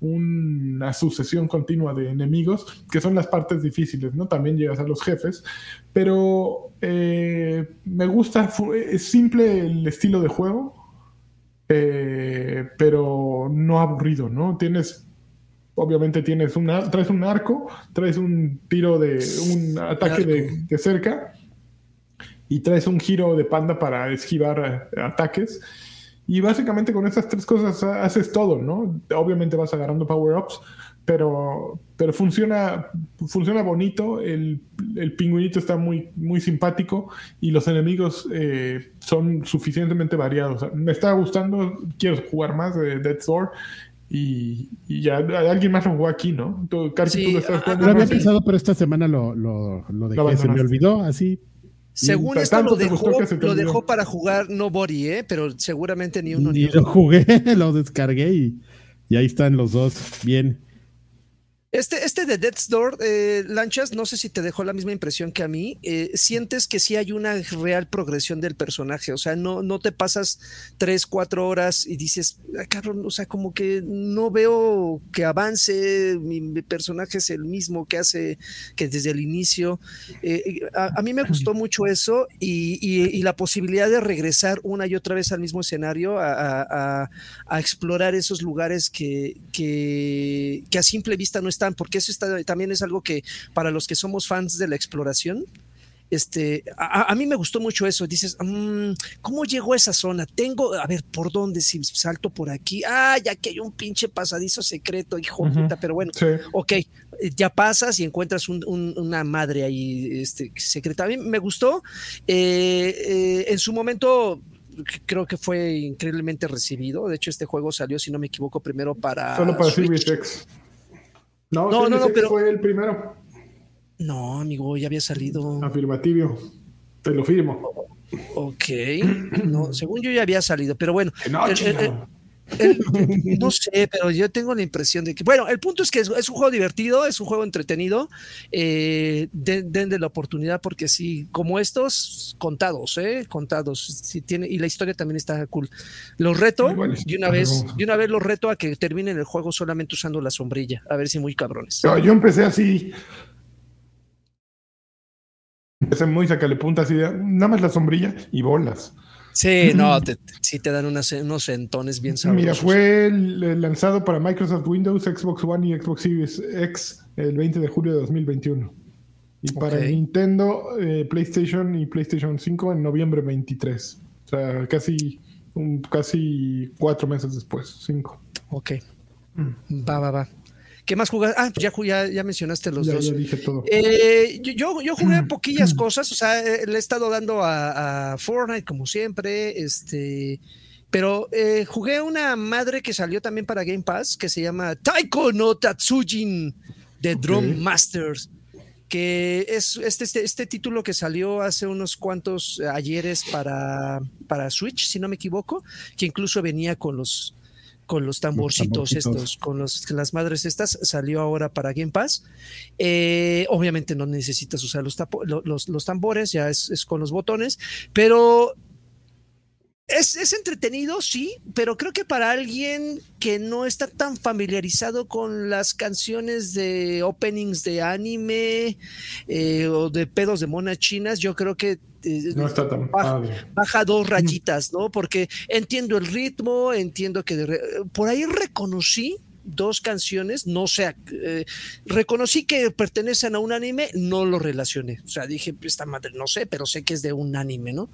una sucesión continua de enemigos, que son las partes difíciles, ¿no? También llegas a los jefes, pero eh, me gusta, es simple el estilo de juego, eh, pero no aburrido, ¿no? Tienes, obviamente tienes un, traes un arco, traes un tiro de un ataque de, cerca y traes un giro de panda para esquivar ataques. Y básicamente con esas tres cosas haces todo, ¿no? Obviamente vas agarrando power-ups, pero, pero funciona, funciona bonito, el, el, pingüinito está muy, muy simpático y los enemigos eh, son suficientemente variados. Me está gustando, quiero jugar más de Dead Sword y, y, ya alguien más lo jugó aquí, ¿no? Tú, sí, tú lo estás jugando. Lo había pensado, pero esta semana lo, lo, lo dejé, se me olvidó así. Según esto lo dejó, lo dejó para jugar Nobody, ¿eh? pero seguramente ni uno ni, ni lo jugué, *laughs* lo descargué y, y ahí están los dos bien. Este, este de Death's Door, eh, Lanchas, no sé si te dejó la misma impresión que a mí. Eh, sientes que sí hay una real progresión del personaje. O sea, no, no te pasas tres, cuatro horas y dices, cabrón, o sea, como que no veo que avance. Mi, personaje es el mismo que hace que desde el inicio. Eh, a, mí me gustó mucho eso y, la posibilidad de regresar una y otra vez al mismo escenario a, explorar esos lugares que, que, que a simple vista no porque eso está, también es algo que para los que somos fans de la exploración, este, a, mí me gustó mucho eso. Dices, mm, ¿cómo llegó a esa zona? Tengo, a ver, ¿por dónde? Si salto por aquí. Ah, ya que hay un pinche pasadizo secreto, hijo de puta, pero bueno, ok, ya pasas y encuentras una madre ahí este, secreta. A mí me gustó. Eh, eh, en su momento creo que fue increíblemente recibido. De hecho, este juego salió, si no me equivoco, primero para. Solo para Switch. No, no, no, pero fue el primero. No, amigo, ya había salido. Afirmativo. Te lo firmo. Ok. No, según yo ya había salido, pero bueno. No, *laughs* no sé, pero yo tengo la impresión de que, bueno, el punto es que es, un juego divertido, es un juego entretenido. Eh, den, de la oportunidad porque sí, como estos, contados, ¿eh? Contados. Si tiene, y la historia también está cool. Los reto, y una vez, y una vez los reto a que terminen el juego solamente usando la sombrilla, a ver si muy cabrones. yo empecé así. Empecé muy sacale punta así, nada más la sombrilla y bolas. Sí, no, te, sí te dan unos centones bien sabrosos. Mira, fue lanzado para Microsoft Windows, Xbox One y Xbox Series X el 20 de julio de 2021. Y para Nintendo, eh, PlayStation y PlayStation 5 en noviembre 23. O sea, casi, casi cuatro meses después, cinco. Ok. Mm. Va, va, va. ¿Qué más jugas? Ah, pues ya, ya, mencionaste los dos. Ya dije todo. Eh, yo, yo, jugué poquillas cosas, o sea, eh, le he estado dando a, Fortnite como siempre, este, pero eh, jugué una madre que salió también para Game Pass, que se llama Taiko no Tatsujin de Drum Masters que es este, este, este, título que salió hace unos cuantos ayeres para, para Switch, si no me equivoco, que incluso venía con los con los tamborcitos, estos, con los, las madres estas, salió ahora para Game Pass. Eh, obviamente no necesitas usar los, los, los tambores, ya es, con los botones, pero Es, es, entretenido, sí, pero creo que para alguien que no está tan familiarizado con las canciones de openings de anime eh, o de pedos de monas chinas, yo creo que eh, no está tan baja, baja, dos rayitas, ¿no? Porque entiendo el ritmo, entiendo que de, por ahí reconocí dos canciones, no sé, eh, reconocí que pertenecen a un anime, no lo relacioné. O sea, dije, esta madre, no sé, pero sé que es de un anime, ¿no?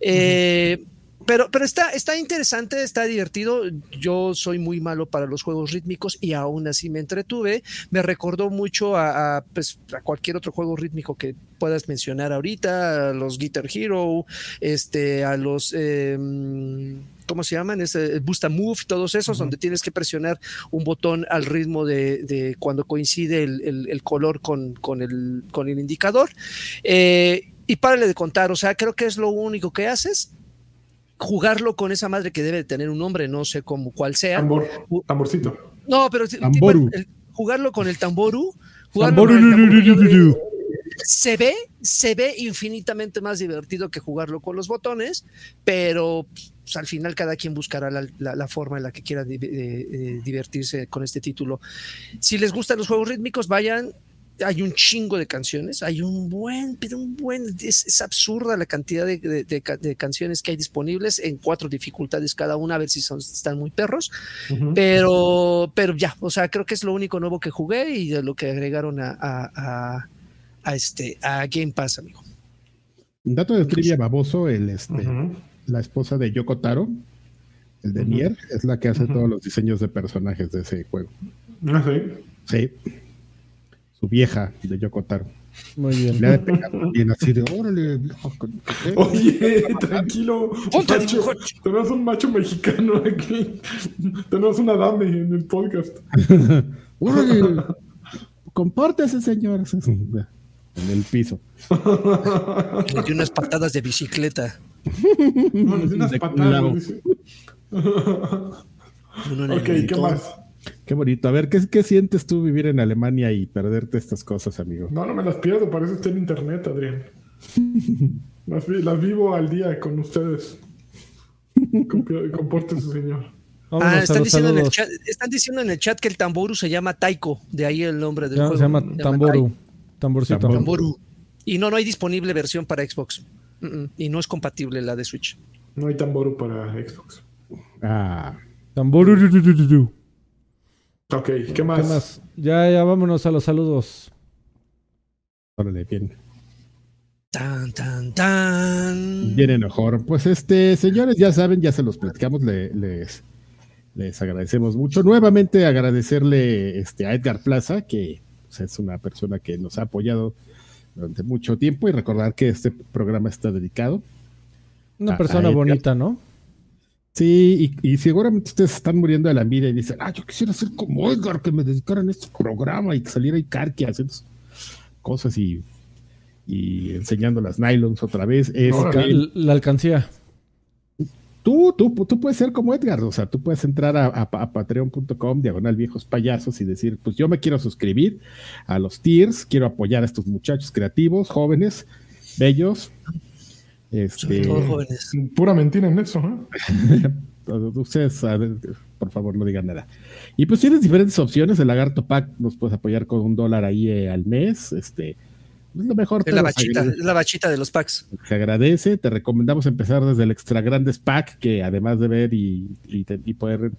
Eh, pero, pero está, está interesante, está divertido. Yo soy muy malo para los juegos rítmicos y aún así me entretuve. Me recordó mucho a, pues, a cualquier otro juego rítmico que puedas mencionar ahorita, a los Guitar Hero, este, a los... Em, ¿cómo se llaman? Es eh, Boost a Move, todos esos, donde tienes que presionar un botón al ritmo de, cuando coincide el, color con, con, el, con el indicador. Eh, y párale de contar, o sea, creo que es lo único que haces jugarlo con esa madre que debe tener un nombre, no sé cómo cuál sea. Tambor, tamborcito. No, pero jugarlo con el tamboru. se ve, se ve infinitamente más divertido que jugarlo con los botones, pero pues, al final cada quien buscará la, forma en la que quiera eh, divertirse con este título. Si les gustan los juegos rítmicos, vayan, hay un chingo de canciones, hay un buen, pero un buen, es, absurda la cantidad de, canciones que hay disponibles en cuatro dificultades cada una, a ver si son, están muy perros, pero, pero ya, o sea, creo que es lo único nuevo que jugué y de lo que agregaron a, a, este, a Game Pass, amigo. Un dato de trivia baboso, el, este, la esposa de Yoko Taro, el de Nier, es la que hace todos los diseños de personajes de ese juego. ¿Ah, sí? Sí su vieja de Yokotaro. Muy bien. Le ha de pegar bien así de órale, Oye, tranquilo. Macho, tenemos un macho mexicano aquí. Tenemos una dame en el podcast. *laughs* órale, ese señor. En el piso. *laughs* Le dio unas patadas de bicicleta. No, le dio unas patadas. ok, ¿qué más? Qué bonito. A ver, ¿qué, ¿qué, sientes tú vivir en Alemania y perderte estas cosas, amigo? No, no me las pierdo, para eso está en internet, Adrián. *laughs* las, vivo al día con ustedes. Compórtese, señor. ah, están diciendo, en el chat, están diciendo en el chat que el tamboru se llama Taiko, de ahí el nombre del juego. Se llama Tamboru. Tamborcito. Tamboru. Y no, no hay disponible versión para Xbox. Y no es compatible la de Switch. No hay Tamboru para Xbox. Ah. Tamboru. Ok, ¿qué más? Ya, ya vámonos a los saludos. Órale, bien. Tan, tan, tan. Viene mejor. Pues este, señores, ya saben, ya se los platicamos, les, les agradecemos mucho. Nuevamente agradecerle este, a Edgar Plaza, que pues, es una persona que nos ha apoyado durante mucho tiempo y recordar que este programa está dedicado. Una persona bonita, ¿no? Sí, y, seguramente ustedes están muriendo de la envidia y dicen, ah, yo quisiera ser como Edgar, que me dedicaran a este programa y que saliera Icarqui haciendo cosas y, y enseñando las nylons otra vez. Es la, alcancía. Tú, tú, tú puedes ser como Edgar, o sea, tú puedes entrar a, patreon.com, diagonal viejos payasos y decir, pues yo me quiero suscribir a los tiers, quiero apoyar a estos muchachos creativos, jóvenes, bellos, este, Pura mentira en eso, Ustedes, por favor, no digan nada. Y pues tienes diferentes opciones. El Lagarto Pack nos puedes apoyar con un dólar ahí eh, al mes. Este, es lo mejor. Es la, bachita, es la bachita de los packs. Se agradece. Te recomendamos empezar desde el Extra Grandes Pack, que además de ver y, y, poder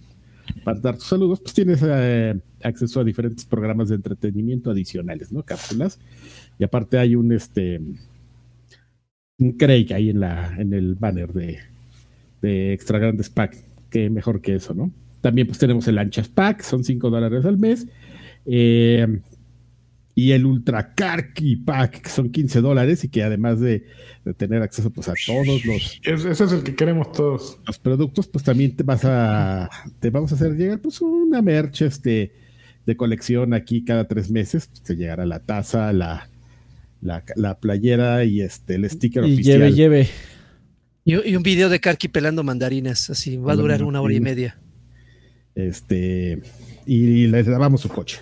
dar tus saludos, pues tienes eh, acceso a diferentes programas de entretenimiento adicionales, ¿no? Cápsulas. Y aparte hay un este un Craig ahí en, la, en el banner de, de Extra Grandes Pack. Que mejor que eso, ¿no? También pues tenemos el Anchas Pack, son 5 dólares al mes. Eh, y el Ultra Carky Pack, que son 15 dólares y que además de, tener acceso pues a todos los... Ese es el que queremos todos. Los productos, pues también te vas a... Te vamos a hacer llegar pues una merch este, de colección aquí cada tres meses. Pues, te llegará la taza, la, la, playera y este el sticker y Lleve, lleve. Y, un video de Karki pelando mandarinas, así va a durar una hora y media. Este, y le lavamos su coche.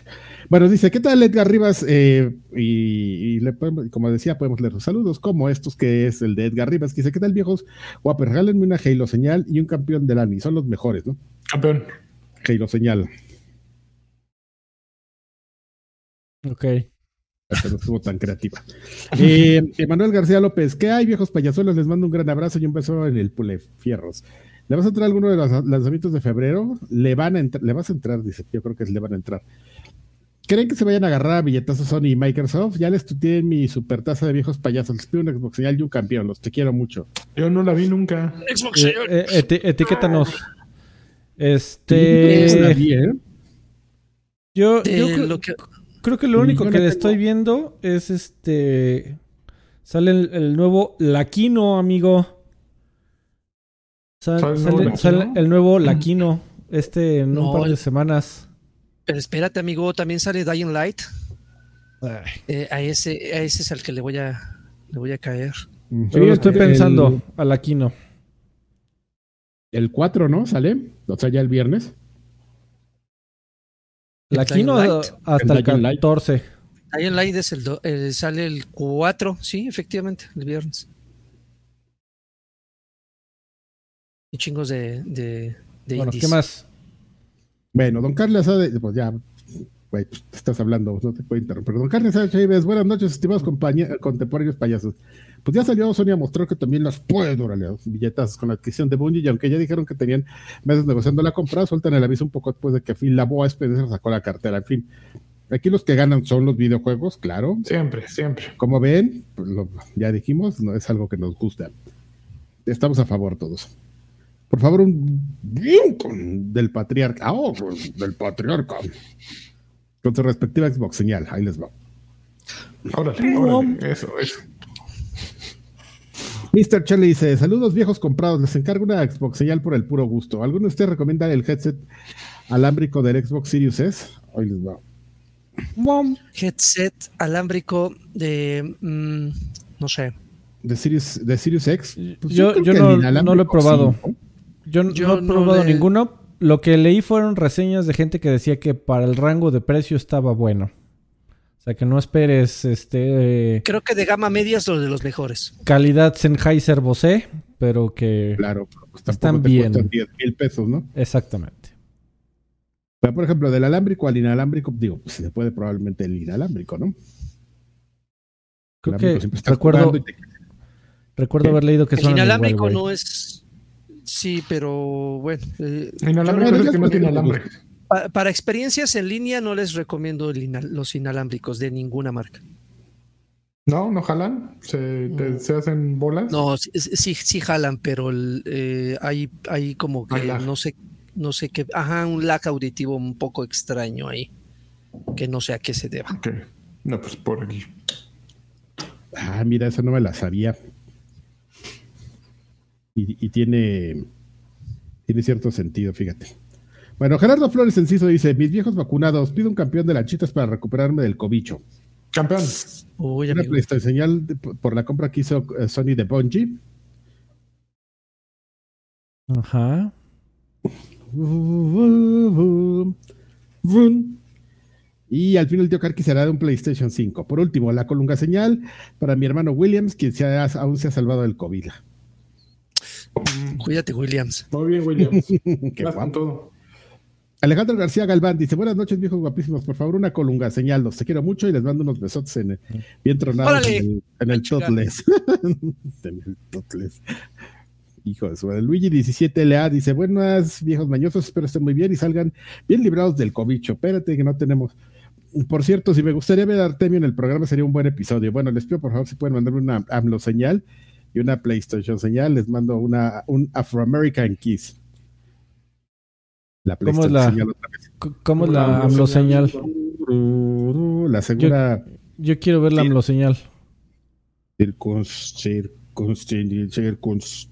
Bueno, dice, ¿qué tal Edgar Rivas? Eh, y, le podemos, como decía, podemos leer los saludos, como estos que es el de Edgar Rivas, que dice, ¿qué tal viejos? Guapo, regálenme una Halo señal y un campeón del ANI, son los mejores, ¿no? Campeón. Halo señal. Ok. No estuvo tan creativa. *laughs* Eh, Emanuel García López, ¿qué hay, viejos payasuelos? Les mando un gran abrazo y un beso en el pule fierros. ¿Le vas a entrar alguno de los lanzamientos de febrero? Le van a entrar, le vas a entrar, dice, yo creo que le van a entrar. ¿Creen que se vayan a agarrar a billetazos Sony y Microsoft? Ya les tuiteé mi super taza de viejos payasos. Les pido un Xbox señal y un campeón. Los te quiero mucho. Yo no la vi nunca. Xbox Eh, eh, eti- etiquétanos. Este. Sí, la vi, ¿eh? Yo, yo lo que- creo que lo único que tengo. estoy viendo es este. Sale el, el nuevo Laquino, amigo. Sal- ¿Sale el sale, nuevo sale Laquino? el nuevo Laquino. Este en un par de el- semanas. Pero espérate, amigo, también sale Dying Light. Eh, a ese, a ese es al que le voy a, le voy a caer. Yo lo estoy El- pensando, a Laquino. El 4, ¿no? ¿Sale? O sea, ya el viernes. Dying Light. hasta el El Dying Light. 14. Dying Light es el, do- eh, sale el 4, sí, efectivamente, el viernes. Y chingos de, de, de Bueno, indies. ¿qué más? Bueno, don Carlos pues ya, güey, pues, te estás hablando, no te puedo interrumpir. Don Carlos Chávez, buenas noches, estimados compañe- contemporáneos payasos. Pues ya salió Sony a mostrar que también las puede, órale, billetas con la adquisición de Bungie, y aunque ya dijeron que tenían meses negociando la compra, sueltan el aviso un poco después de que Phil Labo Spencer sacó la cartera. En fin, aquí los que ganan son los videojuegos, claro. Siempre, siempre. Como ven, pues, lo- ya dijimos, no es algo que nos gusta. Estamos a favor todos. Por favor, un bien con- del patriarca. Oh, del patriarca. Con su respectiva Xbox señal. Ahí les va. Órale, órale. Eso, eso. Mr. Charlie dice: Saludos viejos comprados. Les encargo una Xbox señal por el puro gusto. ¿Alguno de ustedes recomienda el headset alámbrico del Xbox Series S? Ahí les va. Headset alámbrico de. mm, no sé. ¿De Series, de Series X? Pues Yo- yo no- lo he probado. sí, ¿no? Yo, no- Yo no he no probado le- ninguno. Lo que leí fueron reseñas de gente que decía que para el rango de precio estaba bueno. Sea, que no esperes este eh, Creo que de gama media es lo de los mejores. calidad Sennheiser Bose, pero que Claro, pero pues Están te bien. cuestan 10 mil pesos, ¿no? exactamente. Pero, por ejemplo, del alámbrico al inalámbrico, digo, pues se puede probablemente el inalámbrico, ¿no? Creo que recuerdo te- recuerdo ¿Qué? haber leído que El son inalámbrico no es. Sí, pero bueno. eh, Inalámbrico es el que no tiene alambre. Pa- para experiencias en línea no les recomiendo los inalámbricos de ninguna marca. No, no jalan. Se, te- se hacen bolas. No, sí, sí, sí jalan, pero el, eh, hay, hay como que no sé, no sé qué, ajá, un lag auditivo un poco extraño ahí, que no sé a qué se deba. Ok. No, pues por el. Ah, mira, esa no me la sabía. Y, y tiene, tiene cierto sentido, fíjate. Bueno, Gerardo Flores Enciso dice: Mis viejos vacunados, pido un campeón de lanchitas para recuperarme del cobicho. Campeón. Uy, Una señal de- por la compra que hizo eh, Sony de Bungie. Ajá. Y al fin el tío Karki será de un PlayStation 5. Por último, la colunga señal para mi hermano Williams, quien se ha- aún se ha salvado del COVID. Mm, Cuídate, Williams. Muy bien, Williams. *laughs* Qué guapo. Alejandro García Galván dice: Buenas noches, viejos guapísimos. Por favor, una colunga señal. Los te quiero mucho y les mando unos besotes en el, bien tronados Órale. en el, el en el totless. *laughs* Hijo de su. Luigi 17LA dice: Buenas, viejos mañosos. Espero estén muy bien y salgan bien librados del cobicho. Espérate que no tenemos. Por cierto, si me gustaría ver a Artemio en el programa, sería un buen episodio. Bueno, les pido por favor si pueden mandarme una AMLO señal y una PlayStation señal. Les mando una, un Afro-American Kiss. La ¿Cómo es la- señal otra vez. C- ¿Cómo es la AMLO señal? La segunda Yo quiero ver la. AMLO señal. circuns, circuns, circuns,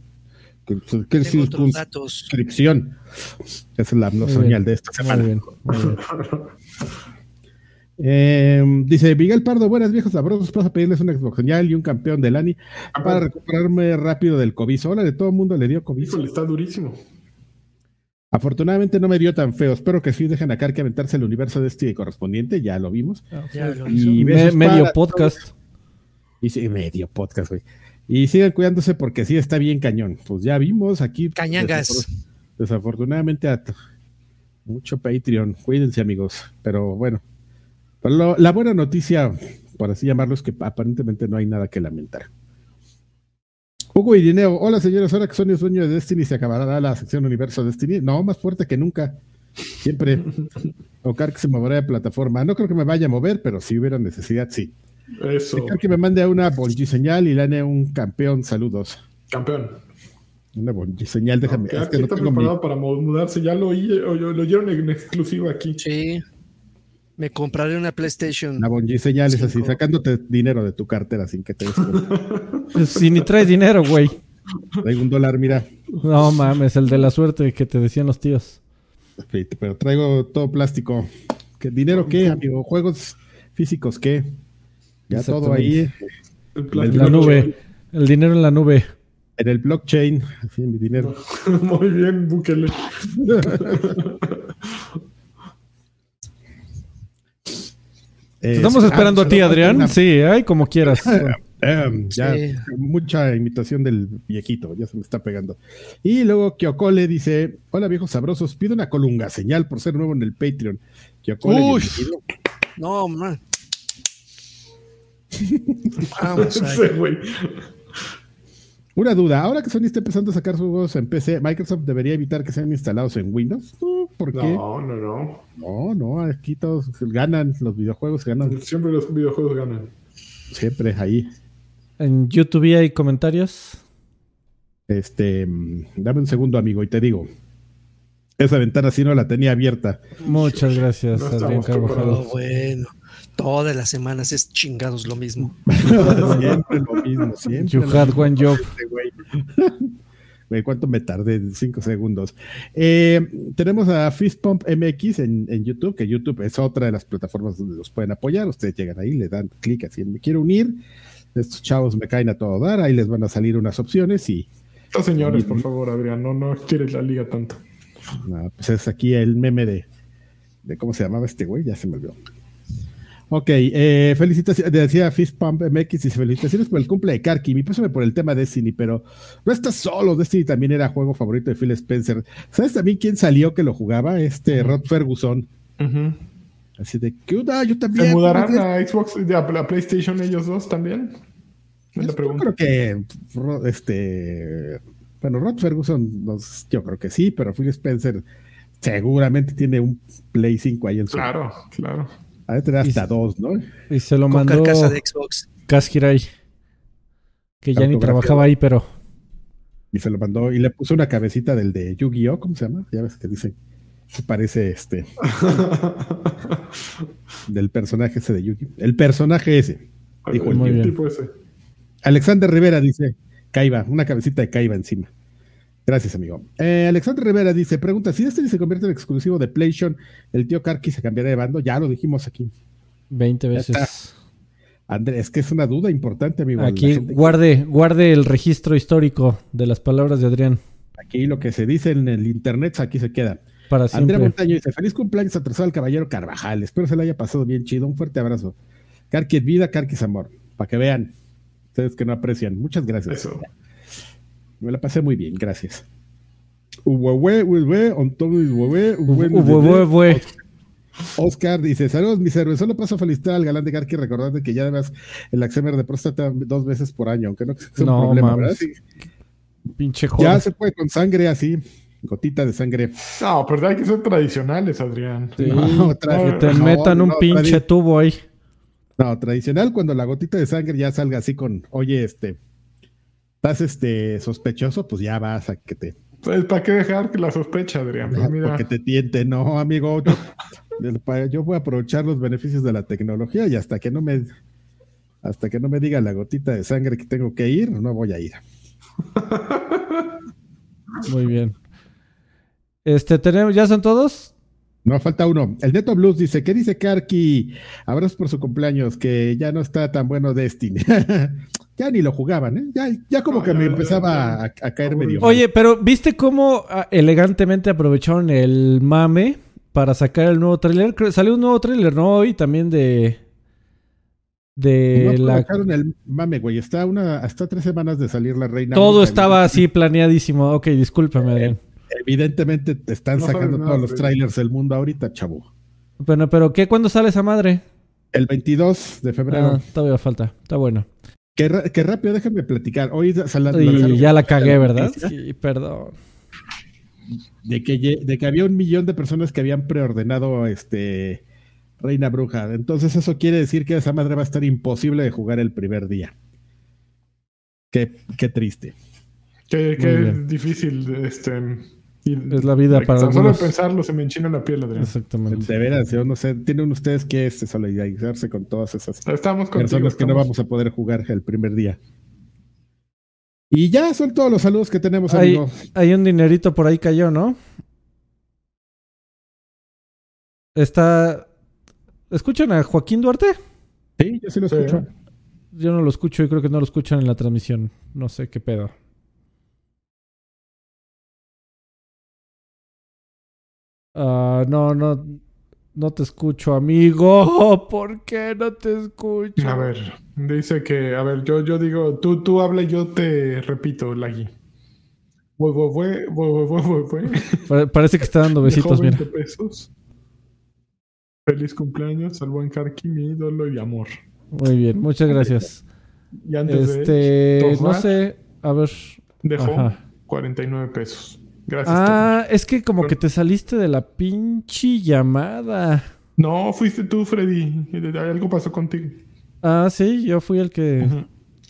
¿qué Tengo otros circunscripción? datos. Esa es la AMLO Muy señal de esta Muy semana. bien. muy bien. *laughs* Eh, dice Miguel Pardo, buenas viejos sabrosos, paso a pedirles un Xbox señal y un campeón del ANI para recuperarme rápido del cobizo. Hola, de todo el mundo le dio cobizo. Híjole, está durísimo. Afortunadamente no me dio tan feo. Espero que sí dejen a Karki aventarse el universo de este correspondiente. Ya lo vimos. Ya lo Y Me- medio para podcast. Y sí, medio podcast, güey. Y sigan cuidándose porque sí está bien cañón. Pues ya vimos aquí. Cañangas. desafor- Desafortunadamente, a- mucho Patreon. Cuídense, amigos. Pero bueno. Pero lo- la buena noticia, por así llamarlo, es que aparentemente no hay nada que lamentar. Hugo Irineo, hola señores, ahora que Sony es dueño de Destiny, ¿se acabará la sección Universo Destiny? No, más fuerte que nunca. Siempre. *laughs* Ocar que se moverá de plataforma. No creo que me vaya a mover, pero si hubiera necesidad, sí. Eso. Dejar que me mande a una bonji señal y le ane un campeón. Saludos. Campeón. Una bonji señal, déjame. Ok, es que no está mi- preparado para mu- mudarse. Ya lo oí, o- lo oyeron en exclusivo aquí. Sí. Me compraré una PlayStation. Una bonji señal es así, sacándote dinero de tu cartera sin que te des cuenta. Pues, Si ni traes dinero, güey. Traigo un dólar, mira. No mames, el de la suerte que te decían los tíos. Pero traigo todo plástico. ¿Qué, ¿Dinero qué, amigo? ¿Juegos físicos qué? Ya todo ahí. El En la nube. El dinero en la nube. en el blockchain. Así, mi dinero. *laughs* Muy bien, Bukele. *laughs* Eh, Estamos sí, esperando ah, a ti, Adrián. Sí, ay, como quieras. *laughs* una- eh, ya, Sí. mucha imitación del viejito, ya se me está pegando. Y luego Kyokole dice: Hola viejos sabrosos, pido una colunga señal por ser nuevo en el Patreon. Kyokole, Uy. bienvenido. No, man. *laughs* Vamos ahí. Una duda, ahora que Sony está empezando a sacar sus juegos en PC, ¿Microsoft debería evitar que sean instalados en Windows? No, ¿Por qué? No, no, no. No, no, aquí todos ganan, los videojuegos ganan Siempre los videojuegos ganan. siempre ahí. En YouTube hay comentarios. Este, mm, dame un segundo, amigo, y te digo. Esa ventana sí no la tenía abierta. Muchas gracias, No Adrián Carvajal. Oh, bueno. Todas las semanas es chingados lo mismo. *laughs* siempre lo mismo, siempre. You had mismo. one job. Este *laughs* güey. ¿cuánto me tardé? Cinco segundos. Eh, tenemos a Fist Pump MX en, en YouTube, que YouTube es otra de las plataformas donde los pueden apoyar. Ustedes llegan ahí, le dan clic así en me quiero unir. Estos chavos me caen a todo dar, ahí les van a salir unas opciones y Estos señores, por favor, Adrián, no, no quieres la liga tanto. nada, pues es aquí el meme de, de cómo se llamaba este güey, ya se me olvidó. Ok, eh, felicitaciones, decía Fist Pump MX, dice felicitaciones por el cumple de Karki, mi pésame por el tema de Destiny, pero no estás solo, Destiny también era juego favorito de Phil Spencer. ¿Sabes también quién salió que lo jugaba? Este Rod Ferguson. Así de, ¿qué onda? Yo también. ¿Se mudarán a Xbox y a la PlayStation ellos dos también? Yo creo que este bueno, Rod Ferguson yo creo que sí, pero Phil Spencer seguramente tiene un Play 5 ahí en su Claro, claro. Ha de tener hasta dos, ¿no? Y se lo Con mandó carcasa de Xbox. Kaz Hirai, Que ya ni trabajaba ahí, pero. Y se lo mandó y le puso una cabecita del de Yu-Gi-Oh, ¿cómo se llama? Ya ves que dice que parece este *laughs* del personaje ese de Yu-Gi. El personaje ese. Dijo el el tipo ese. Alexander Rivera dice, Caiba, una cabecita de Caiba encima. Gracias, amigo. Eh, Alexander Rivera dice, pregunta, si Destiny se convierte en exclusivo de PlayStation, ¿el tío Karki se cambiará de bando? Ya lo dijimos aquí. 20 Ya está. veces. Andrés, es que es una duda importante, amigo. Aquí gente- guarde, guarde el registro histórico de las palabras de Adrián. aquí lo que se dice en el internet, aquí se queda. Para Andrea siempre. Montaño dice, feliz cumpleaños atrasado al caballero Carvajal. Espero se le haya pasado bien chido. Un fuerte abrazo. Karki es vida, Karki es amor. Para que vean. Ustedes que no aprecian. Muchas gracias. Eso. Me la pasé muy bien, gracias. Oscar dice, saludos mis héroes, solo paso a felicitar al galán de Karki recordando que ya además el Alzheimer de próstata dos veces por año, aunque no sea un No, problema, mames. ¿verdad? Sí. Pinche Ya joda. se puede con sangre así, gotita de sangre. No, pero hay que ser tradicionales, Adrián. Sí, No, que te no, metan un pinche tubo ahí. No, tradicional cuando la gotita de sangre ya salga así con, oye, este, estás este sospechoso, pues ya vas a que te, Pues, ¿Para qué dejar que la sospecha, Adrián? Pues mira, porque te tiente, no, amigo. Yo, yo voy a aprovechar los beneficios de la tecnología y hasta que no me, hasta que no me diga la gotita de sangre que tengo que ir, no voy a ir. *laughs* Muy bien. Este, tenemos, ¿ya son todos? No, falta uno. El Neto Blues dice, ¿qué dice Karki? Abrazos por su cumpleaños, que ya no está tan bueno Destiny. *laughs* ya ni lo jugaban, ¿eh? Ya, ya como No, que ya, me ya, empezaba ya. a, a caer medio. Oye, pero ¿viste cómo ah, elegantemente aprovecharon el mame para sacar el nuevo tráiler? Creo- Salió un nuevo tráiler, ¿no? Hoy también de... De no la... aprovecharon el mame, güey. Está una, hasta tres semanas de salir la reina. Todo estaba así planeadísimo. Ok, discúlpame, Adrián. Evidentemente te están No sacando nada, todos los trailers del mundo ahorita, chavo. Bueno, pero ¿qué? ¿Cuándo sale esa madre? El 22 de febrero. Ah, todavía falta. Está bueno. Que, ra- que rápido, déjame platicar. Hoy sal- Y lanzaron ya la cagué, ¿verdad? Sí, perdón. De que, de que había un millón de personas que habían preordenado este Reina Bruja. Entonces eso quiere decir que esa madre va a estar imposible de jugar el primer día. Qué, qué triste. Qué, qué difícil este, Es la vida para solo algunos. pensarlo se me enchina la piel, Adrián. Exactamente. De veras, yo no sé, tienen ustedes que este, solidarizarse con todas esas Estamos contigo. personas que no vamos a poder jugar el primer día. Y ya son todos los saludos que tenemos, Hay, amigos. hay un dinerito por ahí cayó, ¿no? Está... ¿Escuchan a Joaquín Duarte? Sí, yo sí lo Sí. escucho. Yo no lo escucho y creo que no lo escuchan en la transmisión. No sé qué pedo. Ah, no, no, no te escucho, amigo. *laughs* ¿Por qué no te escucho? A ver, dice que, a ver, yo, yo digo, tú, tú habla y yo te repito, Lagui. Parece que está dando besitos, mira. 20 pesos. Feliz cumpleaños al buen Karki, mi ídolo y amor. Muy bien, muchas gracias. Y antes de Este, no sé, a ver. dejó Ajá. 49 pesos. Gracias. Ah, es que como que te saliste de la pinche llamada. No, fuiste tú, Freddy. Algo pasó contigo. Ah, sí, yo fui el que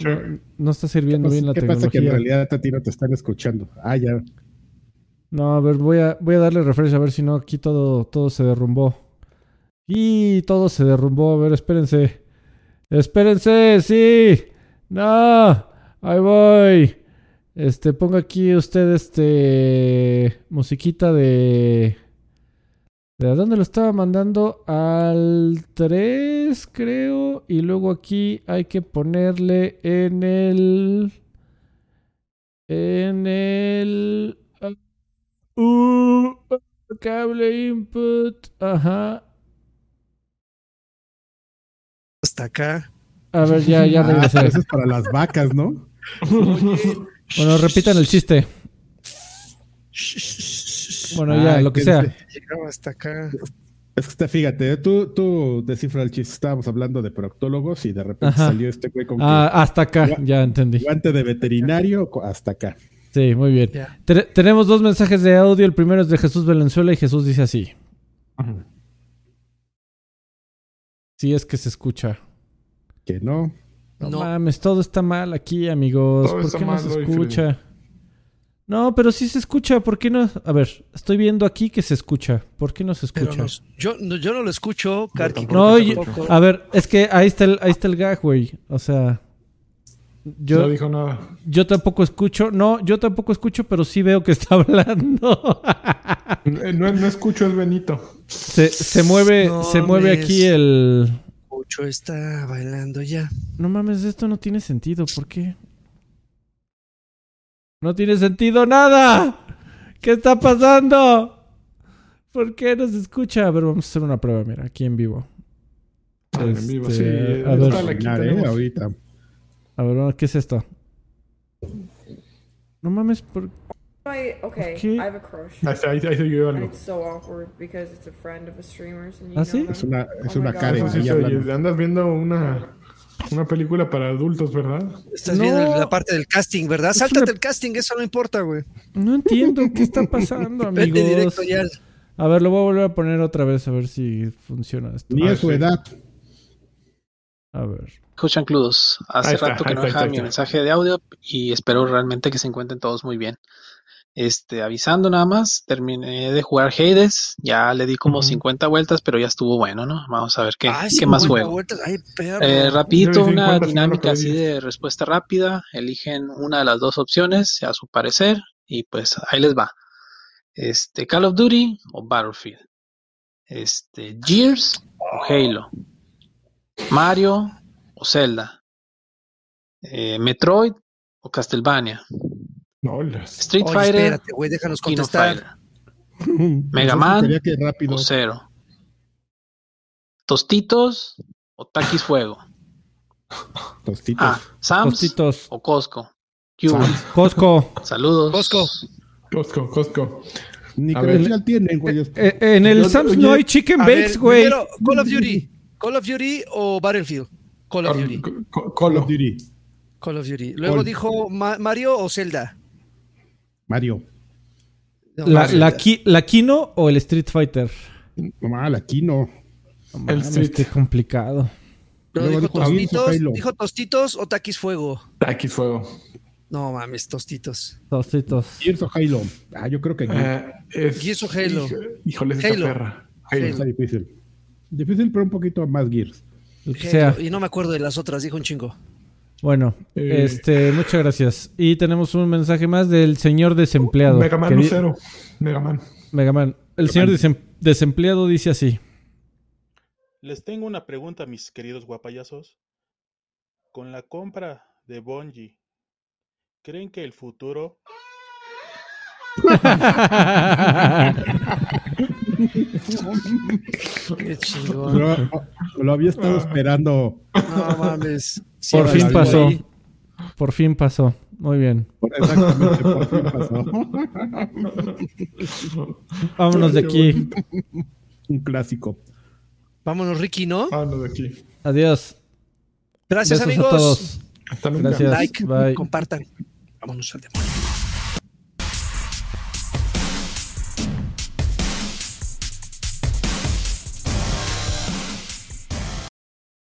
no, no está sirviendo bien la ¿Qué pasa que en tecnología. realidad a ti no te están escuchando? Ah, ya. No, a ver, voy a, voy a darle refresh a ver si no aquí todo, todo se derrumbó. Y todo se derrumbó. A ver, espérense. Espérense, sí. No, ahí voy. Este, ponga aquí usted este musiquita de ¿De dónde lo estaba mandando? Al 3, creo. Y luego aquí hay que ponerle en el. En el. uh, cable input. Ajá. Hasta acá. A ver, ya, ya Ah, *laughs* regresé. eso es para las vacas, ¿no? Bueno, repitan el chiste. Bueno, ya, Ay, lo que sea. Llegaba hasta acá. Es que está, fíjate, tú, tú descifra el chiste. Estábamos hablando de proctólogos y de repente Ajá. salió este güey con Ah, hasta acá, ya entendí. que guante de veterinario hasta acá. Sí, muy bien. Te- tenemos dos mensajes de audio. El primero es de Jesús Valenzuela y Jesús dice así. Sí, es que se escucha. Que no. No, No. mames, todo está mal aquí, amigos. Todo ¿Por está qué no se escucha? No, pero sí se escucha. ¿Por qué no? A ver, estoy viendo aquí que se escucha. ¿Por qué no se escucha? yo, no, yo no lo escucho, Karki. No, yo- a ver, es que ahí está el, ahí está el gag, güey. O sea, yo, No dijo nada. yo tampoco escucho. No, yo tampoco escucho, pero sí veo que está *laughs* hablando. Eh, No, no escucho, es Benito. se, se mueve, No se mueve aquí el. Ocho está bailando ya. No mames, esto no tiene sentido. ¿Por qué? No tiene sentido nada. ¿Qué está pasando? ¿Por qué no se escucha? A ver, vamos a hacer una prueba, mira, aquí en vivo. Ah, en vivo, sí. Este, a está ver, aquí Terminar, ¿eh? Ahorita. A ver, ¿qué es esto? No mames, ¿por I, okay, Okay. I have a crush. Oyó And algo. it's so awkward because it's a friend of a streamer's and you ¿Ah, know sí? them. Es una, es Oh una. Karen sí. Andas viendo una, una película para adultos, ¿verdad? Estás No. viendo la parte del casting, ¿verdad? Es Sáltate una- el casting, eso no importa, güey. No entiendo qué está pasando, *laughs* Vete amigos. directo ya. A ver, lo voy a volver a poner otra vez a ver si funciona esto. Ni Ah, a su sí. edad. A ver. Escuchan Cludos. Hace está, rato que no dejaba mi mensaje de audio y espero realmente que se encuentren todos muy bien. Este, avisando nada más, terminé de jugar Hades, ya le di como Ujú. 50 vueltas, pero ya estuvo bueno, ¿no? Vamos a ver qué, Ay, qué más 50 juego. Ay. Eh, rapidito, una 50, si no lo dinámica así de respuesta rápida, eligen una de las dos opciones a su parecer y pues ahí les va. Este, Call of Duty o Battlefield. Este, Gears o Halo. Mario o Zelda. Eh, Metroid o Castlevania. No, las- Street Oye, Fighter espérate, güey, déjanos contestar. *laughs* Mega Man que rápido. o Zero. Tostitos o Takis Fuego. *laughs* Tostitos. Ah, Sam's Tostitos. o Costco. Sam's. Costco. *laughs* Saludos. Costco. Costco, Costco. Ni credencial tienen, güey. Eh, en el Yo- Sam's no hay chicken bakes, güey. Call of Duty. Call of Duty o Battlefield. Call of Duty. Co- Call Colo. of Duty. Call of Duty. Luego Call. dijo Ma- Mario o Zelda. Mario. No, La, la, Ki- la Kino o el Street Fighter. Mamá, aquí no. No El mames, Street. qué complicado. Dijo tostitos, dijo tostitos o taquis fuego. Taquis fuego. No mames, tostitos. Tostitos. Gears o Halo. Ah, yo creo que Gears. Es, Gears o Halo. Hijo- Híjole, esta Halo. perra. Halo. Está difícil. Difícil, pero un poquito más Gears. Halo. sea. Y no me acuerdo de las otras, dijo un chingo. Bueno, Eh. este, muchas gracias. Y tenemos un mensaje más del señor desempleado. Mega Man que no di- cero. Mega Man. Mega Man. El señor desem- desempleado dice así. Les tengo una pregunta, mis queridos guapayazos. Con la compra de Bungie, ¿creen que el futuro Qué chingón. Lo, lo había estado esperando. No mames. Por fin pasó. ahí. Por fin pasó. Muy bien. Exactamente, por fin pasó. *laughs* Vámonos de aquí. Un clásico. Vámonos, Ricky, ¿no? Ah, no, de aquí. Adiós. Gracias, Besos amigos. a todos. Hasta nunca. Gracias. Like, Bye. compartan. Vámonos al demonio.